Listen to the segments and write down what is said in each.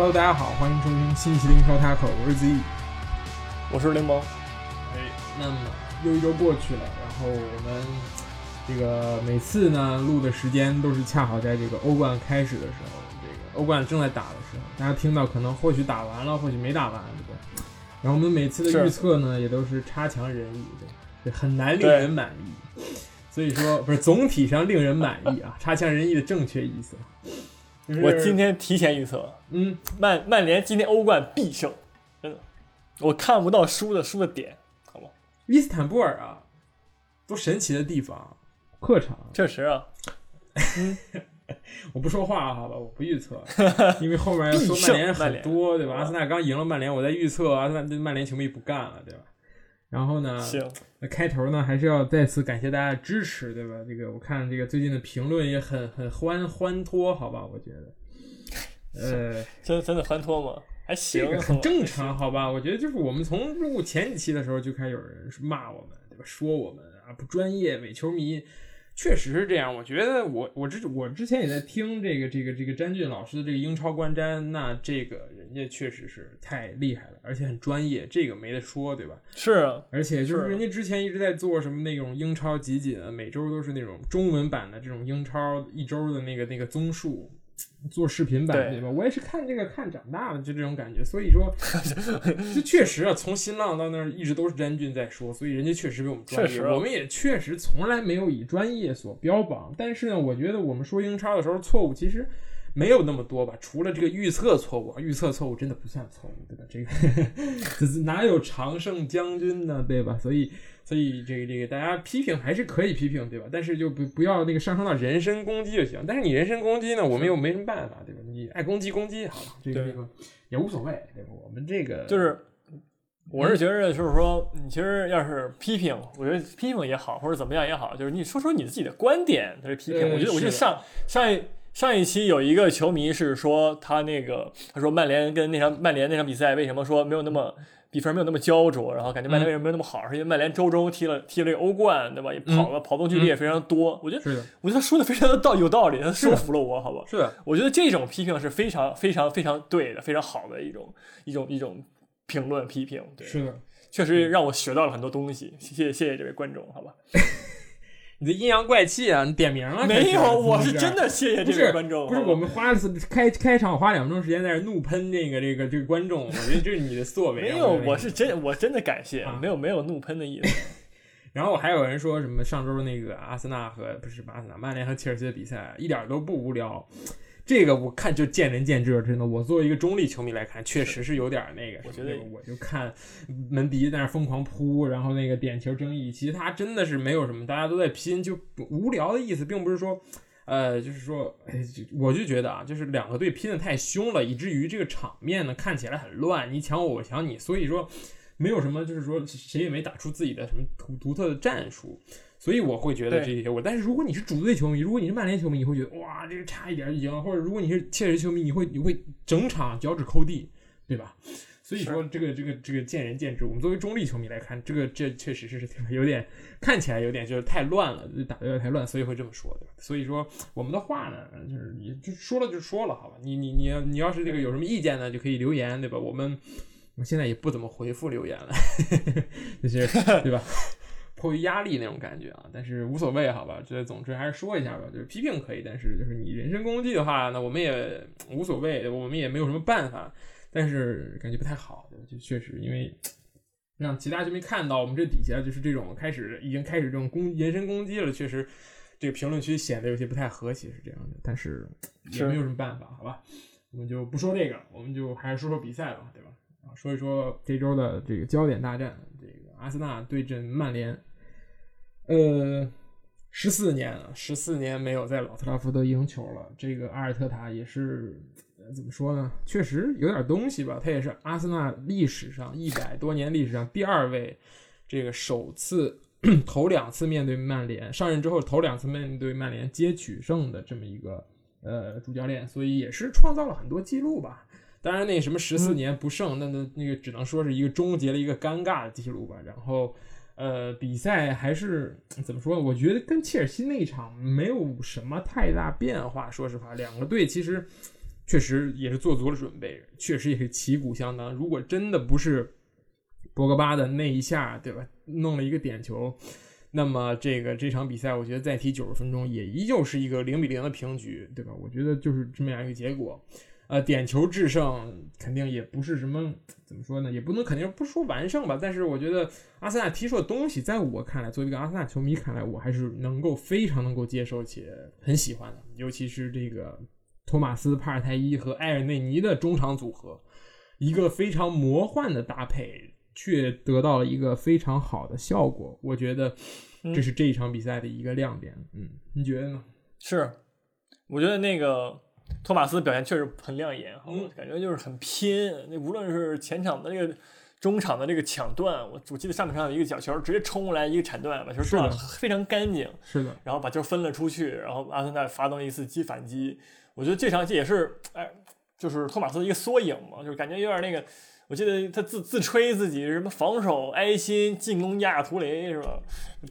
Hello，大家好，欢迎收听新一期的英超 Taco，我是 Z。我是林萌。哎，那么又一周过去了，然后我们这个每次呢录的时间都是恰好在这个欧冠开始的时候，这个欧冠正在打的时候，大家听到可能或许打完了，或许没打完，对不对？然后我们每次的预测呢也都是差强人意，对，很难令人满意。所以说，不是总体上令人满意啊，差强人意的正确意思。我今天提前预测，嗯，曼曼联今天欧冠必胜，真的，我看不到输的输的点，好吗？伊斯坦布尔啊，多神奇的地方，客场。确实啊，嗯，我不说话好吧，我不预测，因为后面要说曼联很多，对吧？阿森纳刚赢了曼联，我在预测阿森纳曼联球迷不干了，对吧？然后呢？行。那开头呢，还是要再次感谢大家的支持，对吧？这个我看这个最近的评论也很很欢欢脱，好吧？我觉得，呃，真真的欢脱吗？还行，很正常，好吧？我觉得就是我们从录前几期的时候就开始有人骂我们，对吧？说我们啊不专业，伪球迷。确实是这样，我觉得我我之我之前也在听这个这个这个詹俊老师的这个英超观瞻，那这个人家确实是太厉害了，而且很专业，这个没得说，对吧？是啊，而且就是人家之前一直在做什么那种英超集锦，每周都是那种中文版的这种英超一周的那个那个综述。做视频版对吧？我也是看这个看长大的，就这种感觉。所以说，这确实啊，从新浪到那儿一直都是詹俊在说，所以人家确实比我们专业。我们也确实从来没有以专业所标榜。但是呢，我觉得我们说英超的时候错误其实没有那么多吧？除了这个预测错误，预测错误真的不算错误，对吧？这个 哪有常胜将军呢？对吧？所以。所以这个这个大家批评还是可以批评，对吧？但是就不不要那个上升到人身攻击就行。但是你人身攻击呢，我们又没什么办法，对吧？你爱攻击攻击，好了？这个这个也无所谓，对吧？我们这个就是，我是觉得就是说，你其实要是批评，我觉得批评也好，或者怎么样也好，就是你说说你自己的观点，他是批评。我觉得，我觉得上上一上一期有一个球迷是说他那个，他说曼联跟那场曼联那场比赛为什么说没有那么。比分没有那么焦灼，然后感觉曼联为什么没有那么好？是因为曼联周中踢了踢了欧冠，对吧？也跑了跑动距离也非常多。我觉得，我觉得他说的非常的道有道理，他说服了我，好吧？是，我觉得这种批评是非常非常非常对的，非常好的一种一种一种评论批评。对，是的，确实让我学到了很多东西。谢谢谢谢这位观众，好吧？你的阴阳怪气啊！你点名了？没有，我是真的谢谢这位观众。不是我们花了开开场花两分钟时间在这怒喷这个这个这个观众，我觉得这是你的作为。没有，我是真我真的感谢，没有没有怒喷的意思。然后还有人说什么上周那个阿森纳和不是阿森纳曼联和切尔西的比赛一点都不无聊。这个我看就见仁见智，真的。我作为一个中立球迷来看，确实是有点那个。我觉得我就看门迪在那疯狂扑，然后那个点球争议，其他真的是没有什么，大家都在拼，就无聊的意思，并不是说，呃，就是说，哎，我就觉得啊，就是两个队拼的太凶了，以至于这个场面呢看起来很乱，你抢我，我抢你，所以说没有什么，就是说谁也没打出自己的什么独独特的战术。所以我会觉得这些我，但是如果你是主队球迷，如果你是曼联球迷，你会觉得哇，这个差一点就赢；或者如果你是切尔西球迷，你会你会整场脚趾抠地，对吧？所以说这个这个这个见仁见智。我们作为中立球迷来看，这个这确实是 有点看起来有点就是太乱了，打的有点太乱，所以会这么说，对吧？所以说我们的话呢，就是你就说了就说了，好吧？你你你要你要是这个有什么意见呢，就可以留言，对吧？我们我现在也不怎么回复留言了，这 些对吧？迫于压力那种感觉啊，但是无所谓，好吧？这总之还是说一下吧，就是批评可以，但是就是你人身攻击的话，那我们也无所谓，我们也没有什么办法，但是感觉不太好，就确实因为让其他球迷看到我们这底下就是这种开始已经开始这种攻人身攻击了，确实这个评论区显得有些不太和谐，是这样的，但是也没有什么办法，好吧？我们就不说这个，我们就还是说说比赛吧，对吧？啊，说一说这周的这个焦点大战，这个阿森纳对阵曼联。呃，十四年了，十四年没有在老特拉福德赢球了。这个阿尔特塔也是怎么说呢？确实有点东西吧。他也是阿森纳历史上一百多年历史上第二位，这个首次头两次面对曼联上任之后头两次面对曼联皆取胜的这么一个呃主教练，所以也是创造了很多记录吧。当然，那什么十四年不胜，那那那个只能说是一个终结了一个尴尬的记录吧。然后。呃，比赛还是怎么说？我觉得跟切尔西那一场没有什么太大变化。说实话，两个队其实确实也是做足了准备，确实也是旗鼓相当。如果真的不是博格巴的那一下，对吧，弄了一个点球，那么这个这场比赛，我觉得再踢九十分钟也依旧是一个零比零的平局，对吧？我觉得就是这么样一个结果。呃，点球制胜肯定也不是什么怎么说呢，也不能肯定不说完胜吧。但是我觉得阿森纳踢出的东西，在我看来，作为一个阿森纳球迷看来，我还是能够非常能够接受且很喜欢的。尤其是这个托马斯·帕尔泰伊和埃尔内尼的中场组合，一个非常魔幻的搭配，却得到了一个非常好的效果。我觉得这是这一场比赛的一个亮点。嗯，你觉得呢？是，我觉得那个。托马斯表现确实很亮眼，嗯，感觉就是很拼。那无论是前场的这个、中场的这个抢断，我我记得上半场有一个角球，直接冲过来一个铲断，把球断的非常干净。是的，然后把球分了出去，然后阿森纳发动了一次击反击。我觉得这场这也是，哎，就是托马斯的一个缩影嘛，就是感觉有点那个。我记得他自自吹自己什么防守埃辛，进攻亚图雷是吧？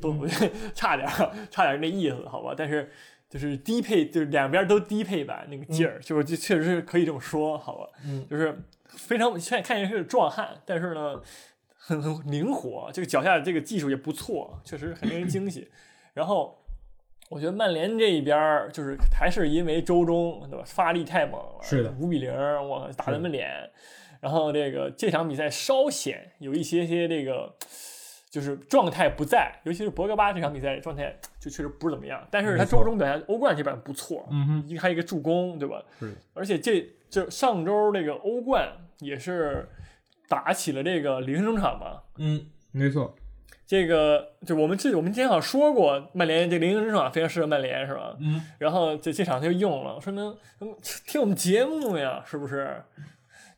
不，差点，差点那意思，好吧？但是。就是低配，就是两边都低配版那个劲儿，就是就确实是可以这么说，好吧？嗯，就是非常看看起来是壮汉，但是呢，很很灵活，这个脚下这个技术也不错，确实很令人惊喜。然后我觉得曼联这一边就是还是因为周中对吧发力太猛了，是的，五比零，我打他们脸。然后这个这场比赛稍显有一些些这个。就是状态不在，尤其是博格巴这场比赛状态就确实不是怎么样。但是他周中表现欧冠这边不错，嗯哼，一个还一个助攻，对吧？是。而且这就上周这个欧冠也是打起了这个零中场嘛。嗯，没错。这个就我们这我们之前好像说过，曼联这零中场非常适合曼联，是吧？嗯。然后这这场他就用了，说明听我们节目呀，是不是？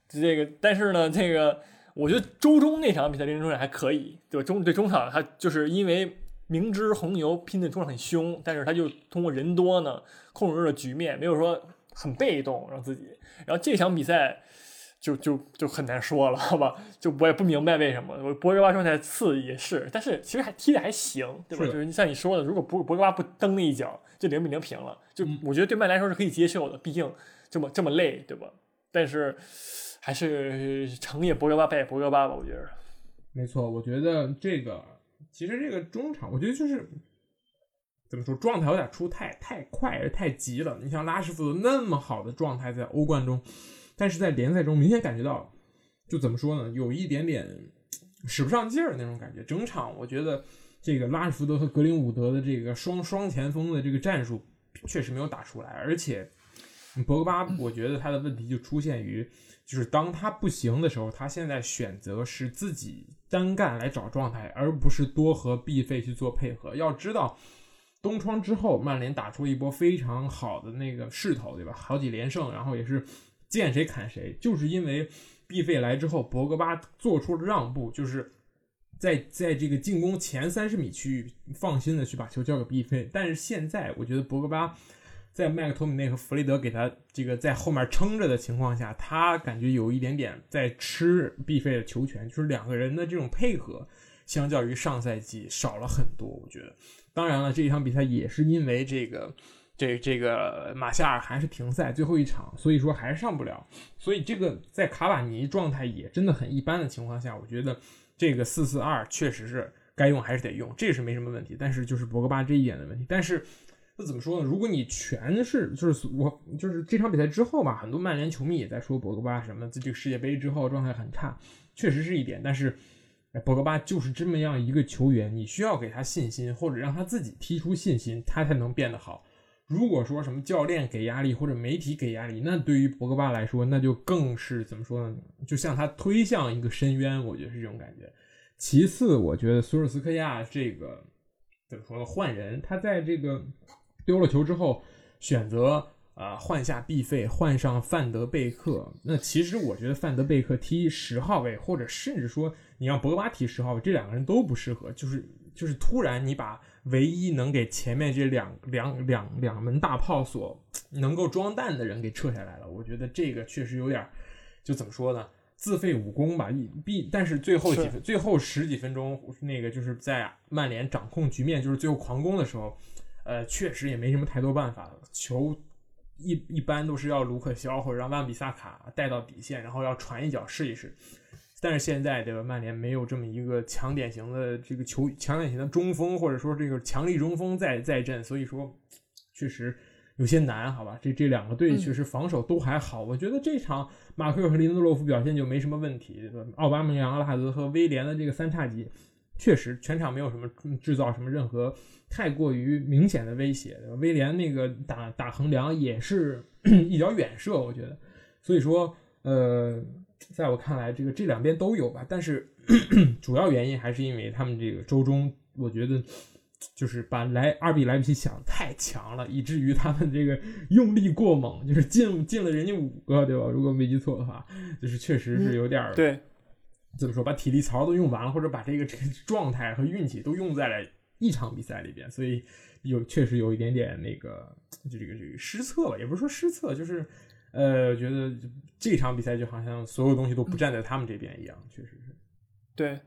这个，但是呢，这个。我觉得周中那场比赛，林中场还可以，对吧？中对中场，他就是因为明知红牛拼的中场很凶，但是他就通过人多呢，控制了局面，没有说很被动让自己。然后这场比赛就就就很难说了，好吧？就我也不明白为什么。我博格巴状态次也是，但是其实还踢的还行，对吧？就是像你说的，如果博博格巴不蹬那一脚，就零比零平了。就我觉得对曼联来说是可以接受的，毕竟这么这么累，对吧？但是。还是成也博格巴，败也博格巴吧，我觉得。没错，我觉得这个其实这个中场，我觉得就是怎么说，状态有点出太太快，而太急了。你像拉什福德那么好的状态在欧冠中，但是在联赛中明显感觉到，就怎么说呢，有一点点使不上劲儿那种感觉。整场我觉得这个拉什福德和格林伍德的这个双双前锋的这个战术确实没有打出来，而且博格巴，我觉得他的问题就出现于。就是当他不行的时候，他现在选择是自己单干来找状态，而不是多和 B 费去做配合。要知道，东窗之后，曼联打出一波非常好的那个势头，对吧？好几连胜，然后也是见谁砍谁，就是因为 B 费来之后，博格巴做出了让步，就是在在这个进攻前三十米区域放心的去把球交给 B 费。但是现在，我觉得博格巴。在麦克托米内和弗雷德给他这个在后面撑着的情况下，他感觉有一点点在吃必费的球权，就是两个人的这种配合，相较于上赛季少了很多。我觉得，当然了，这一场比赛也是因为这个这这个马夏尔还是停赛最后一场，所以说还是上不了。所以这个在卡瓦尼状态也真的很一般的情况下，我觉得这个四四二确实是该用还是得用，这是没什么问题。但是就是博格巴这一点的问题，但是。那怎么说呢？如果你全是就是我就是这场比赛之后吧，很多曼联球迷也在说博格巴什么，在这个世界杯之后状态很差，确实是一点。但是，博格巴就是这么样一个球员，你需要给他信心，或者让他自己踢出信心，他才能变得好。如果说什么教练给压力或者媒体给压力，那对于博格巴来说，那就更是怎么说呢？就像他推向一个深渊，我觉得是这种感觉。其次，我觉得索尔斯克亚这个怎么说呢？换人，他在这个。丢了球之后，选择啊换下必费，换上范德贝克。那其实我觉得范德贝克踢十号位，或者甚至说你让博格巴踢十号位，这两个人都不适合。就是就是突然你把唯一能给前面这两两两两门大炮所能够装弹的人给撤下来了。我觉得这个确实有点，就怎么说呢？自废武功吧。一 B，但是最后几分最后十几分钟，那个就是在曼联掌控局面，就是最后狂攻的时候。呃，确实也没什么太多办法，球一一般都是要卢克肖或者让万比萨卡带到底线，然后要传一脚试一试。但是现在对吧？曼联没有这么一个强典型的这个球强典型的中锋，或者说这个强力中锋在在阵，所以说确实有些难，好吧？这这两个队确实防守都还好，我觉得这场马奎尔和林德洛夫表现就没什么问题？奥巴梅扬、阿拉哈泽和威廉的这个三叉戟，确实全场没有什么制造什么任何太过于明显的威胁，对吧？威廉那个打打横梁也是 一脚远射，我觉得，所以说呃。在我看来，这个这两边都有吧，但是 主要原因还是因为他们这个周中，我觉得就是把莱二比莱比锡想太强了，以至于他们这个用力过猛，就是进进了人家五个，对吧？如果没记错的话，就是确实是有点对，怎么说，把体力槽都用完了，或者把这个 这个状态和运气都用在了一场比赛里边，所以有确实有一点点那个就这个这个失策吧，也不是说失策，就是。呃，觉得这场比赛就好像所有东西都不站在他们这边一样，确实是。对，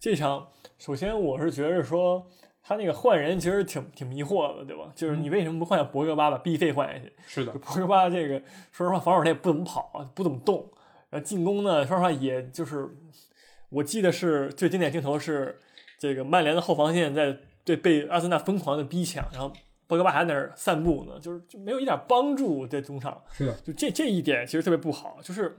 这场首先我是觉得说他那个换人其实挺挺迷惑的，对吧？就是你为什么不换博格巴把 B 费换下去？是的，博格巴这个说实话防守他也不怎么跑，不怎么动，然后进攻呢，说实话也就是我记得是最经典镜头是这个曼联的后防线在对被阿森纳疯狂的逼抢，然后。博格巴还在那儿散步呢，就是就没有一点帮助在中场。是的，就这这一点其实特别不好。就是，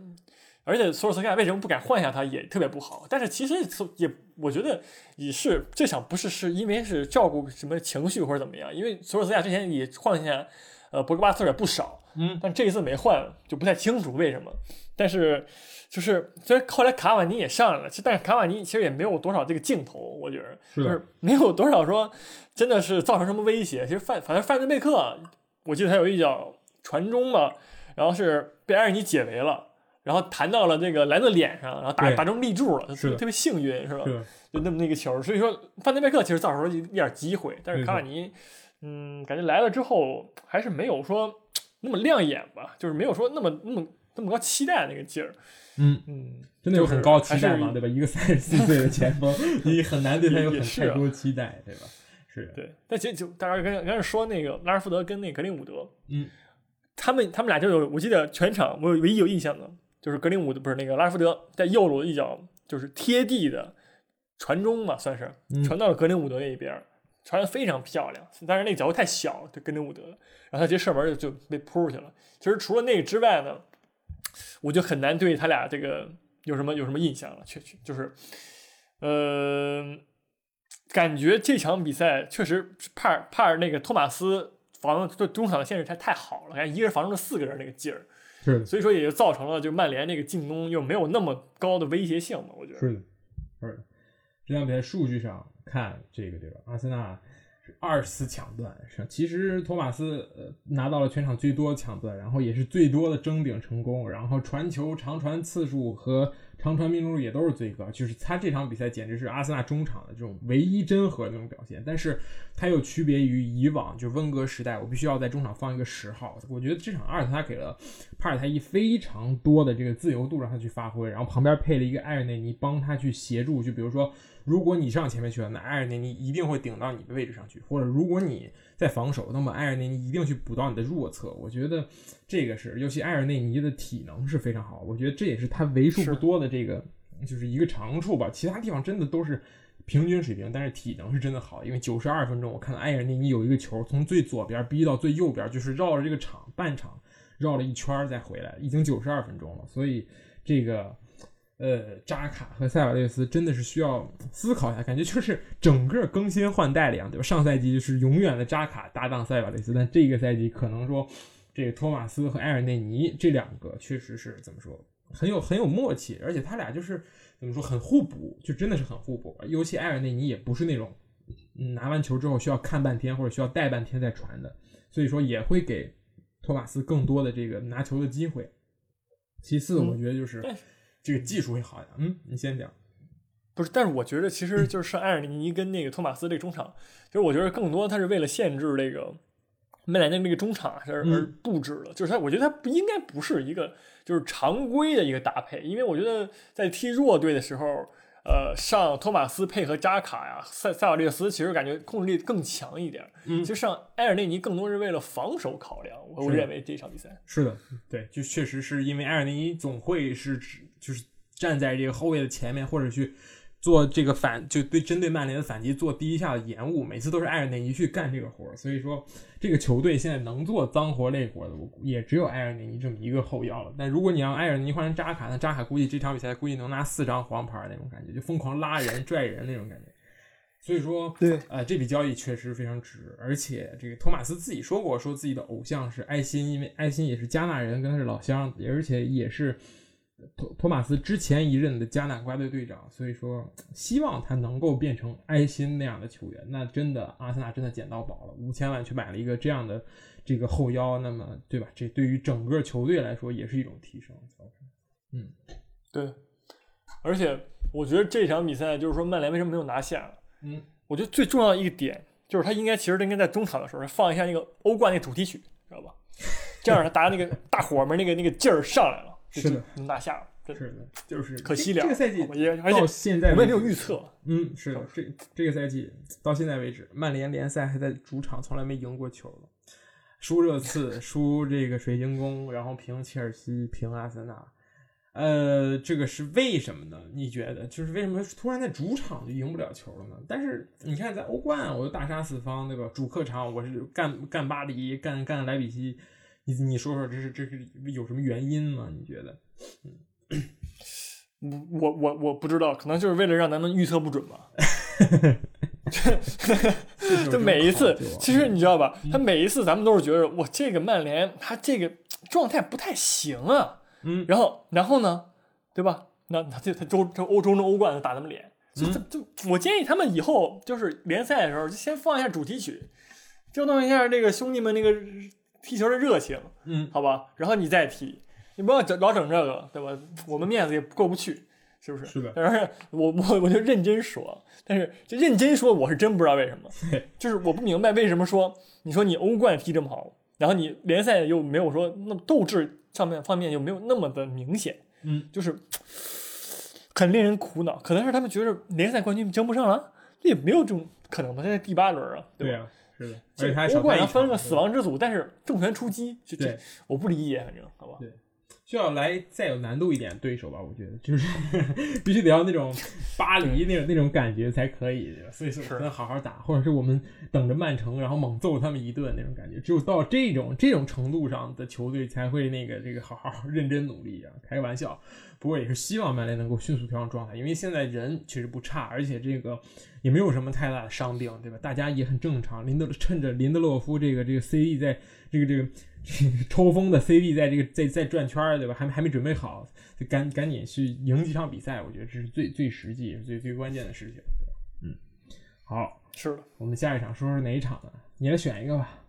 而且索尔斯克亚为什么不敢换下他也特别不好。但是其实也，我觉得也是这场不是是因为是照顾什么情绪或者怎么样，因为索尔斯克亚之前也换下，呃，博格巴次数也不少。嗯，但这一次没换，就不太清楚为什么。但是。就是虽然后来卡瓦尼也上来了，其实但是卡瓦尼其实也没有多少这个镜头，我觉得就是没有多少说真的是造成什么威胁。其实范反正范德贝克，我记得他有一脚传中嘛，然后是被埃尔尼解围了，然后弹到了那个莱的脸上，然后打打中立柱了，特别幸运是吧？就那么那个球，所以说范德贝克其实造成了一点机会，但是卡瓦尼，嗯，感觉来了之后还是没有说那么亮眼吧，就是没有说那么那么那么高期待那个劲儿。嗯嗯，真的有很高期待嘛，对吧？一个三十四岁的前锋，你很难对他有很太多期待，对吧？是对。但其实就大家刚刚才说那个拉什福德跟那格林伍德，嗯，他们他们俩就有，我记得全场我唯一有印象的，就是格林伍德不是那个拉什福德在右路一脚就是贴地的传中嘛，算是传到了格林伍德那一边，传的非常漂亮。但是那个脚太小，对格林伍德，然后他直接射门就被扑出去了。其实除了那个之外呢。我就很难对他俩这个有什么有什么印象了，确实就是，呃，感觉这场比赛确实帕尔帕尔那个托马斯防对中场的限制太太好了，看一个人防住了四个人那个劲儿，是，所以说也就造成了就曼联那个进攻又没有那么高的威胁性嘛，我觉得是的，是的，这场比赛数据上看这个对吧？阿森纳。二次抢断是，其实托马斯呃拿到了全场最多抢断，然后也是最多的争顶成功，然后传球长传次数和长传命中率也都是最高，就是他这场比赛简直是阿森纳中场的这种唯一真核那种表现。但是他又区别于以往，就温格时代，我必须要在中场放一个十号。我觉得这场阿尔特塔给了帕尔泰伊非常多的这个自由度让他去发挥，然后旁边配了一个埃尔内尼帮他去协助，就比如说。如果你上前面去了，那埃尔内尼一定会顶到你的位置上去；或者如果你在防守，那么埃尔内尼一定去补到你的弱侧。我觉得这个是，尤其埃尔内尼的体能是非常好，我觉得这也是他为数不多的这个就是一个长处吧。其他地方真的都是平均水平，但是体能是真的好。因为九十二分钟，我看到埃尔内尼有一个球从最左边逼到最右边，就是绕着这个场半场绕了一圈再回来，已经九十二分钟了。所以这个。呃，扎卡和塞瓦略斯真的是需要思考一下，感觉就是整个更新换代了一样，对吧？上赛季就是永远的扎卡搭档塞瓦略斯，但这个赛季可能说这个托马斯和埃尔内尼这两个确实是怎么说很有很有默契，而且他俩就是怎么说很互补，就真的是很互补。尤其埃尔内尼也不是那种拿完球之后需要看半天或者需要带半天再传的，所以说也会给托马斯更多的这个拿球的机会。其次，我觉得就是。这个技术会好一点，嗯，你先讲。不是，但是我觉得其实就是埃尔尼跟那个托马斯这个中场，其实我觉得更多他是为了限制这个曼联的那个中场而而布置的，就是他，我觉得他不应该不是一个就是常规的一个搭配，因为我觉得在踢弱队的时候，呃，上托马斯配合扎卡呀，塞塞瓦略斯其实感觉控制力更强一点。嗯其实上埃尔内尼更多是为了防守考量，我认为这场比赛。是的，对，就确实是因为埃尔内尼总会是指就是站在这个后卫的前面，或者去做这个反，就对针对曼联的反击做第一下的延误，每次都是埃尔内尼去干这个活儿。所以说，这个球队现在能做脏活累活的，我估也只有埃尔内尼这么一个后腰了。但如果你让埃尔内尼换成扎卡，那扎卡估计这场比赛估计能拿四张黄牌那种感觉，就疯狂拉人、拽人那种感觉。所以说，对，呃，这笔交易确实非常值，而且这个托马斯自己说过，说自己的偶像是埃辛，因为埃辛也是加纳人，跟他是老乡，而且也是托托马斯之前一任的加纳国家队队长，所以说希望他能够变成埃辛那样的球员。那真的，阿森纳真的捡到宝了，五千万去买了一个这样的这个后腰，那么对吧？这对于整个球队来说也是一种提升。嗯，对，而且我觉得这场比赛就是说曼联为什么没有拿下？嗯，我觉得最重要的一个点就是他应该其实应该在中场的时候放一下那个欧冠那主题曲，知道吧？这样他打那个大伙们那个那个劲儿上来了，就是的，能拿下了。是的，就是可惜了，这个赛季而到且现在我们也没有预测，嗯，是的，这这个赛季到现在为止，曼联联赛还在主场从来没赢过球了，输热刺，输这个水晶宫，然后平切尔西，平阿森纳，呃，这个是为什么呢？你觉得就是为什么突然在主场就赢不了球了呢？但是你看在欧冠，我就大杀四方，对吧？主客场我是干干巴黎，干干莱比锡，你你说说这是这是有什么原因吗？你觉得？嗯我我我不知道，可能就是为了让咱们预测不准吧。就每一次，其实你知道吧？他每一次咱们都是觉得，我这个曼联他这个状态不太行啊。嗯，然后然后呢，对吧？那他这他周这欧洲中欧冠打咱们脸，就就就我建议他们以后就是联赛的时候就先放一下主题曲，调动一下这个兄弟们那个踢球的热情，嗯，好吧？然后你再踢，你不要整老整这个，对吧？我们面子也过不去。是不是？是的。但是我我我就认真说，但是就认真说，我是真不知道为什么，就是我不明白为什么说你说你欧冠踢这么好，然后你联赛又没有说那么斗志上面方面又没有那么的明显，嗯，就是很令人苦恼。可能是他们觉得联赛冠军争不上了，这也没有这种可能吧？现在第八轮啊，对吧？是的，这而且还欧冠要分个个死亡之组，但是重拳出击，这这对我不理解，反正好吧。对需要来再有难度一点对手吧，我觉得就是 必须得要那种巴黎那种那种感觉才可以，所以说我们好好打，或者是我们等着曼城，然后猛揍他们一顿那种感觉。只有到这种这种程度上的球队才会那个这个好好认真努力啊，开个玩笑。不过也是希望曼联能够迅速调整状态，因为现在人确实不差，而且这个也没有什么太大的伤病，对吧？大家也很正常。林德趁着林德洛夫这个这个 CD 在这个这个抽风的 CD 在这个在在转圈儿，对吧？还还没准备好，就赶赶紧去赢几场比赛，我觉得这是最最实际、也是最最关键的事情。对嗯，好，是的，我们下一场说说哪一场呢？你来选一个吧。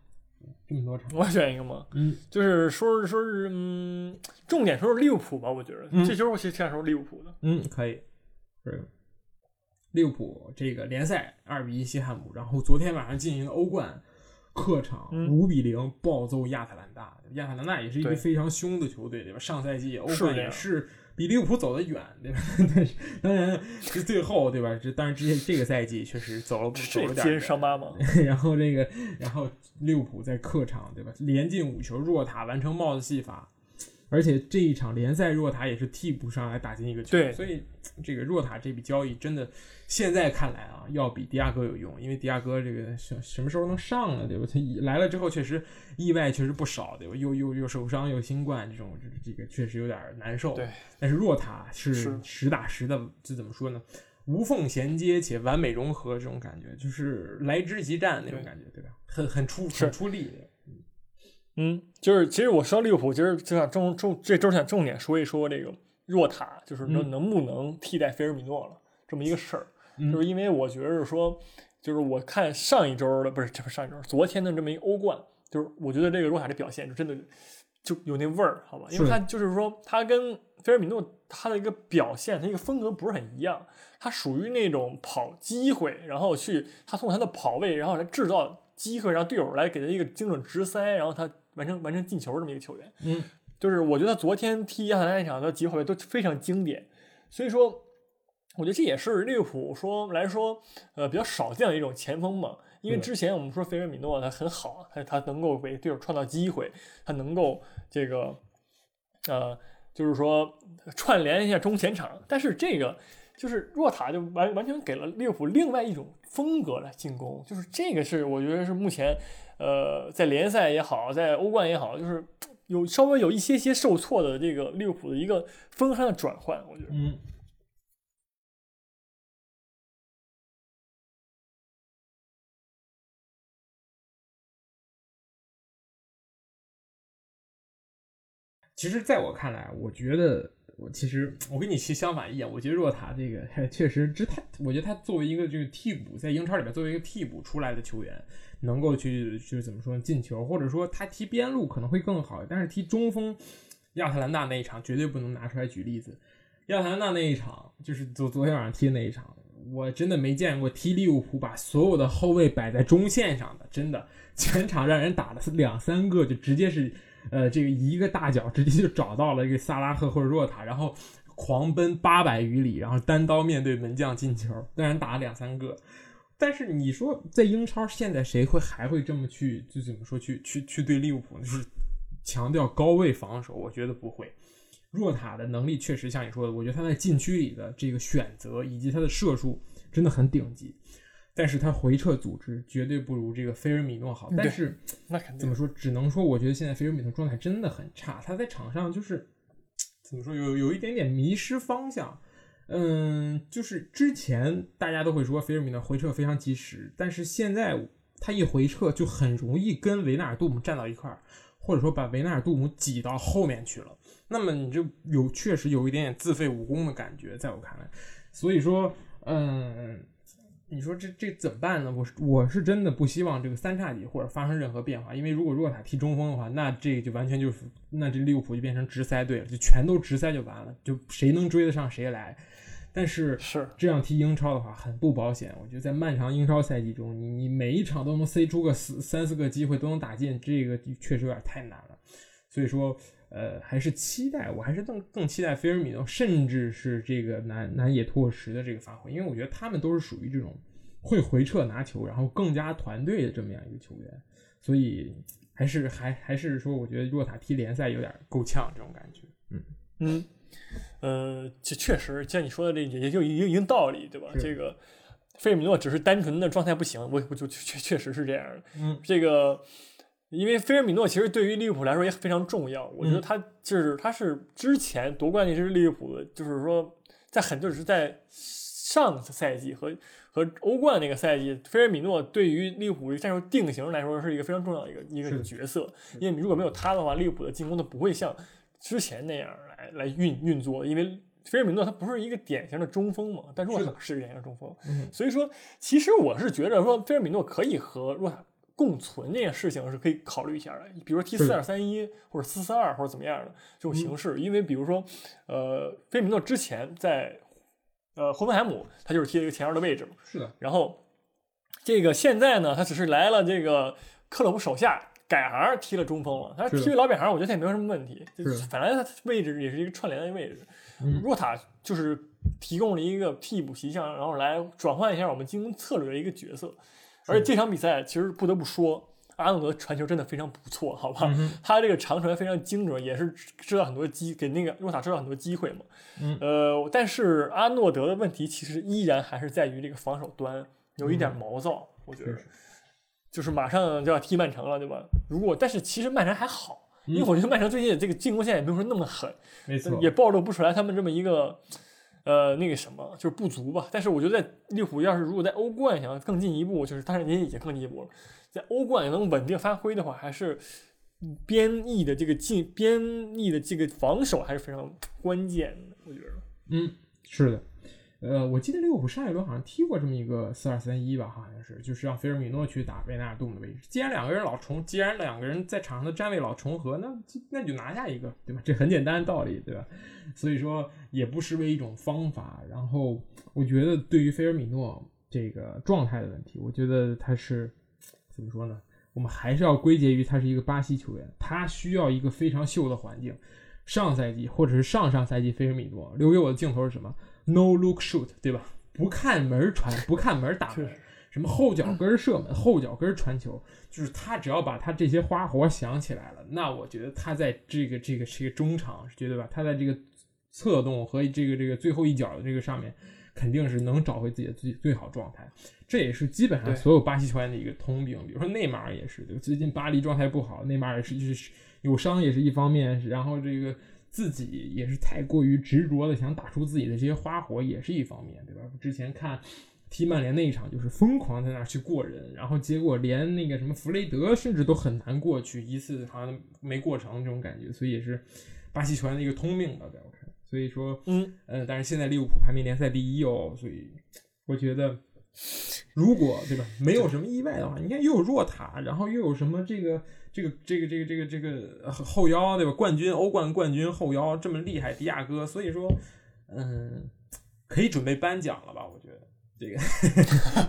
这么多场，我选一个嘛，嗯，就是说是说是嗯，重点说是利物浦吧，我觉得、嗯这球我其实挺想说利物浦的，嗯，可以。是利物浦这个联赛二比一西汉姆，然后昨天晚上进行了欧冠客场嗯五比零暴揍亚特兰大。亚特兰大也是一支非常凶的球队，对吧？上赛季欧冠也是比利物浦走得远，对吧？但是当然这最后对吧？这当然之前这个赛季确实走了走这接了点远伤疤嘛？然后这个，然后利物浦在客场，对吧？连进五球，若塔完成帽子戏法，而且这一场联赛若塔也是替补上来打进一个球，对所以这个若塔这笔交易真的现在看来啊，要比迪亚哥有用，因为迪亚哥这个什什么时候能上呢？对吧？他一来了之后，确实意外确实不少，对吧？又又又受伤又新冠，这种这这个确实有点难受。对，但是若塔是是实打实的，这怎么说呢？无缝衔接且完美融合，这种感觉就是来之即战那种感觉，对吧？很很出很出力的。嗯，就是其实我说利物浦，其实就想重重这周想重点说一说这个若塔，就是能、嗯。能不能替代菲尔米诺了这么一个事儿，嗯。就是因为我觉得说，就是我看上一周的不是这不是上一周，昨天的这么一个欧冠，就是我觉得这个若塔的表现就真的就有那味儿，好吧？因为是。他就是说他跟菲尔米诺他的一个表现，他一个风格不是很一样，他属于那种跑机会，然后去他通过他的跑位，然后来制造机会，让队友来给他一个精准直塞，然后他完成完成进球这么一个球员。嗯，就是我觉得昨天踢亚特兰大那场的几个跑位都非常经典，所以说我觉得这也是利物浦说来说，呃，比较少见的一种前锋嘛。因为之前我们说菲尔米诺他很好，他他能够为队友创造机会，他能够这个，呃，就是说串联一下中前场。但是这个就是若塔就完完全给了利物浦另外一种风格来进攻，就是这个是我觉得是目前，呃，在联赛也好，在欧冠也好，就是有稍微有一些些受挫的这个利物浦的一个风向的转换，我觉得。嗯。其实，在我看来，我觉得我其实我跟你其实相反意见。我觉得若塔这个确实，这他，我觉得他作为一个这个替补，在英超里面作为一个替补出来的球员，能够去就是怎么说进球，或者说他踢边路可能会更好。但是踢中锋，亚特兰大那一场绝对不能拿出来举例子。亚特兰大那一场就是昨昨天晚上踢的那一场，我真的没见过踢利物浦把所有的后卫摆在中线上的，真的全场让人打了两三个，就直接是。呃，这个一个大脚直接就找到了一个萨拉赫或者若塔，然后狂奔八百余里，然后单刀面对门将进球，让人打了两三个。但是你说在英超现在谁会还会这么去就怎么说去去去对利物浦就是强调高位防守？我觉得不会。若塔的能力确实像你说的，我觉得他在禁区里的这个选择以及他的射术真的很顶级。但是他回撤组织绝对不如这个菲尔米诺好。但是那肯定怎么说？只能说我觉得现在菲尔米诺状态真的很差。他在场上就是怎么说？有有一点点迷失方向。嗯，就是之前大家都会说菲尔米诺回撤非常及时，但是现在他一回撤就很容易跟维纳尔杜姆站到一块儿，或者说把维纳尔杜姆挤到后面去了。那么你就有确实有一点点自废武功的感觉，在我看来。所以说，嗯。你说这这怎么办呢？我是我是真的不希望这个三叉戟或者发生任何变化，因为如果若塔踢中锋的话，那这就完全就是那这利物浦就变成直塞队了，就全都直塞就完了，就谁能追得上谁来。但是是这样踢英超的话很不保险，我觉得在漫长英超赛季中，你你每一场都能塞出个四三四个机会都能打进，这个确实有点太难了。所以说。呃，还是期待，我还是更更期待菲尔米诺，甚至是这个南南野拓实的这个发挥，因为我觉得他们都是属于这种会回撤拿球，然后更加团队的这么样一个球员，所以还是还还是说，我觉得若塔踢联赛有点够呛这种感觉。嗯嗯，呃，这确实像你说的这也也就一一定道理，对吧？这个菲尔米诺只是单纯的状态不行，我我就确确实是这样的。嗯，这个。因为菲尔米诺其实对于利物浦来说也非常重要，我觉得他就是他是之前夺冠那支利物浦的，就是说在很就是在上赛季和和欧冠那个赛季，菲尔米诺对于利物浦战术定型来说是一个非常重要的一个一个角色。因为如果没有他的话，利物浦的进攻都不会像之前那样来来运运作。因为菲尔米诺他不是一个典型的中锋嘛，但若塔是个典型的中锋，所以说其实我是觉得说菲尔米诺可以和若塔。共存这件事情是可以考虑一下的，比如说 T 四点三一或者四四二或者怎么样的这种形式，因为比如说，呃，菲米诺之前在呃霍芬海姆，他就是踢了一个前腰的位置嘛，是的。然后这个现在呢，他只是来了这个克洛普手下改行踢了中锋了，他踢老本行，我觉得他也没有什么问题。就是本来他位置也是一个串联的位置，若塔就是提供了一个替补形象，然后来转换一下我们进攻策略的一个角色。而且这场比赛其实不得不说，阿诺德传球真的非常不错，好吧？他这个长传非常精准，也是制造很多机，给那个诺塔制造很多机会嘛。呃，但是阿诺德的问题其实依然还是在于这个防守端有一点毛躁，我觉得，就是马上就要踢曼城了，对吧？如果但是其实曼城还好，因为我觉得曼城最近这个进攻线也没有说那么狠，没错，也暴露不出来他们这么一个。呃，那个什么，就是不足吧。但是我觉得，在利物浦要是如果在欧冠想要更进一步，就是当然也已经更进一步了，在欧冠能稳定发挥的话，还是边翼的这个进边翼的这个防守还是非常关键的。我觉得，嗯，是的。呃，我记得利物浦上一轮好像踢过这么一个四二三一吧，好像是，就是让菲尔米诺去打维纳尔杜姆的位置。既然两个人老重，既然两个人在场上的站位老重合，那那就拿下一个，对吧？这很简单的道理，对吧？所以说也不失为一种方法。然后我觉得对于菲尔米诺这个状态的问题，我觉得他是怎么说呢？我们还是要归结于他是一个巴西球员，他需要一个非常秀的环境。上赛季或者是上上赛季，菲尔米诺留给我的镜头是什么？No look shoot，对吧？不看门传，不看门打门，什么后脚跟射门，后脚跟传球，就是他只要把他这些花活想起来了，那我觉得他在这个这个这个中场，绝对吧？他在这个策动和这个这个最后一脚的这个上面，肯定是能找回自己的最最好状态。这也是基本上所有巴西球员的一个通病。比如说内马尔也是，最近巴黎状态不好，内马尔也是就是有伤也是一方面，然后这个。自己也是太过于执着的想打出自己的这些花火，也是一方面，对吧？之前看踢曼联那一场，就是疯狂在那去过人，然后结果连那个什么弗雷德甚至都很难过去一次，好像没过成这种感觉，所以也是巴西球员的一个通病吧，在我看。所以说，嗯呃，但是现在利物浦排名联赛第一哦，所以我觉得，如果对吧，没有什么意外的话，你看又有若塔，然后又有什么这个。这个这个这个这个这个后腰对吧？冠军欧冠冠军后腰这么厉害，迪亚哥，所以说，嗯，可以准备颁奖了吧？我觉得这个，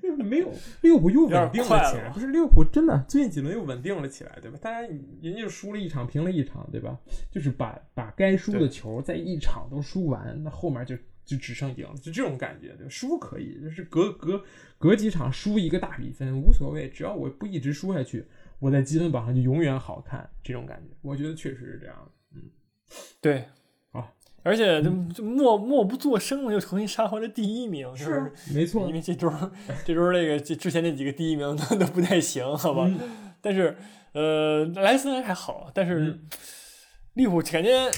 这个 没有利物浦又稳定了起来，不是利物浦真的最近几轮又稳定了起来，对吧？大家人家就输了一场，平了一场，对吧？就是把把该输的球在一场都输完，那后面就。就只剩赢，就这种感觉，对输可以，就是隔隔隔几场输一个大比分无所谓，只要我不一直输下去，我在积分榜上就永远好看。这种感觉，我觉得确实是这样的。嗯，对，好，而且就就默默不作声的又重新杀回了第一名，是没错，因为这周这周那个之前那几个第一名都都不太行，好吧？但是呃，莱斯还好，但是利物浦感觉。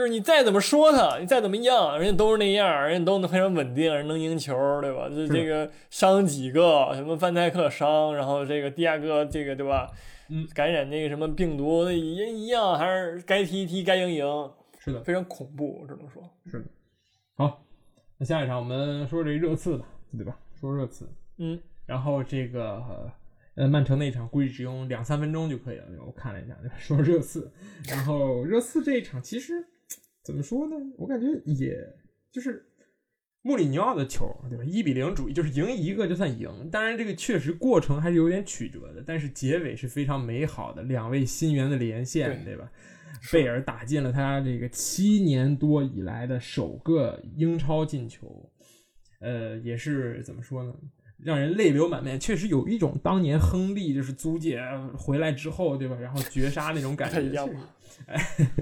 就是你再怎么说他，你再怎么样，人家都是那样，人家都能非常稳定，人能赢球，对吧？就这个伤几个，什么范戴克伤，然后这个第二个这个对吧？嗯，感染那个什么病毒，那也一样，还是该踢踢，该赢赢。是的，非常恐怖，只能说。是的。好，那下一场我们说这热刺吧，对吧？说热刺。嗯。然后这个。呃，曼城那一场估计只用两三分钟就可以了。我看了一下，说热刺，然后热刺这一场其实怎么说呢？我感觉也就是穆里尼奥的球，对吧？一比零主义，就是赢一个就算赢。当然，这个确实过程还是有点曲折的，但是结尾是非常美好的。两位新援的连线，对吧？贝尔打进了他这个七年多以来的首个英超进球，呃，也是怎么说呢？让人泪流满面，确实有一种当年亨利就是租借回来之后，对吧？然后绝杀那种感觉。哎，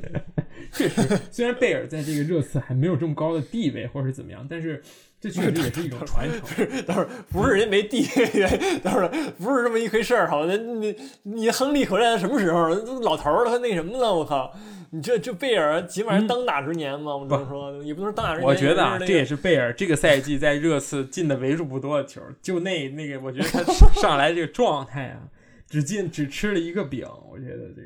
确实，虽然贝尔在这个热刺还没有这么高的地位，或者是怎么样，但是这确实也是一种传承。等会儿不是人家没地位，等会儿不是这么一回事儿。好，那你你亨利回来什么时候？老头儿了，他那什么了？我靠！你这这贝尔起码是当打之年嘛？我这么说，也不能当打之年。我觉得啊，这也是贝尔这个赛季在热刺进的为数不多的球。就那那个，我觉得他上来这个状态啊，只进只吃了一个饼。我觉得这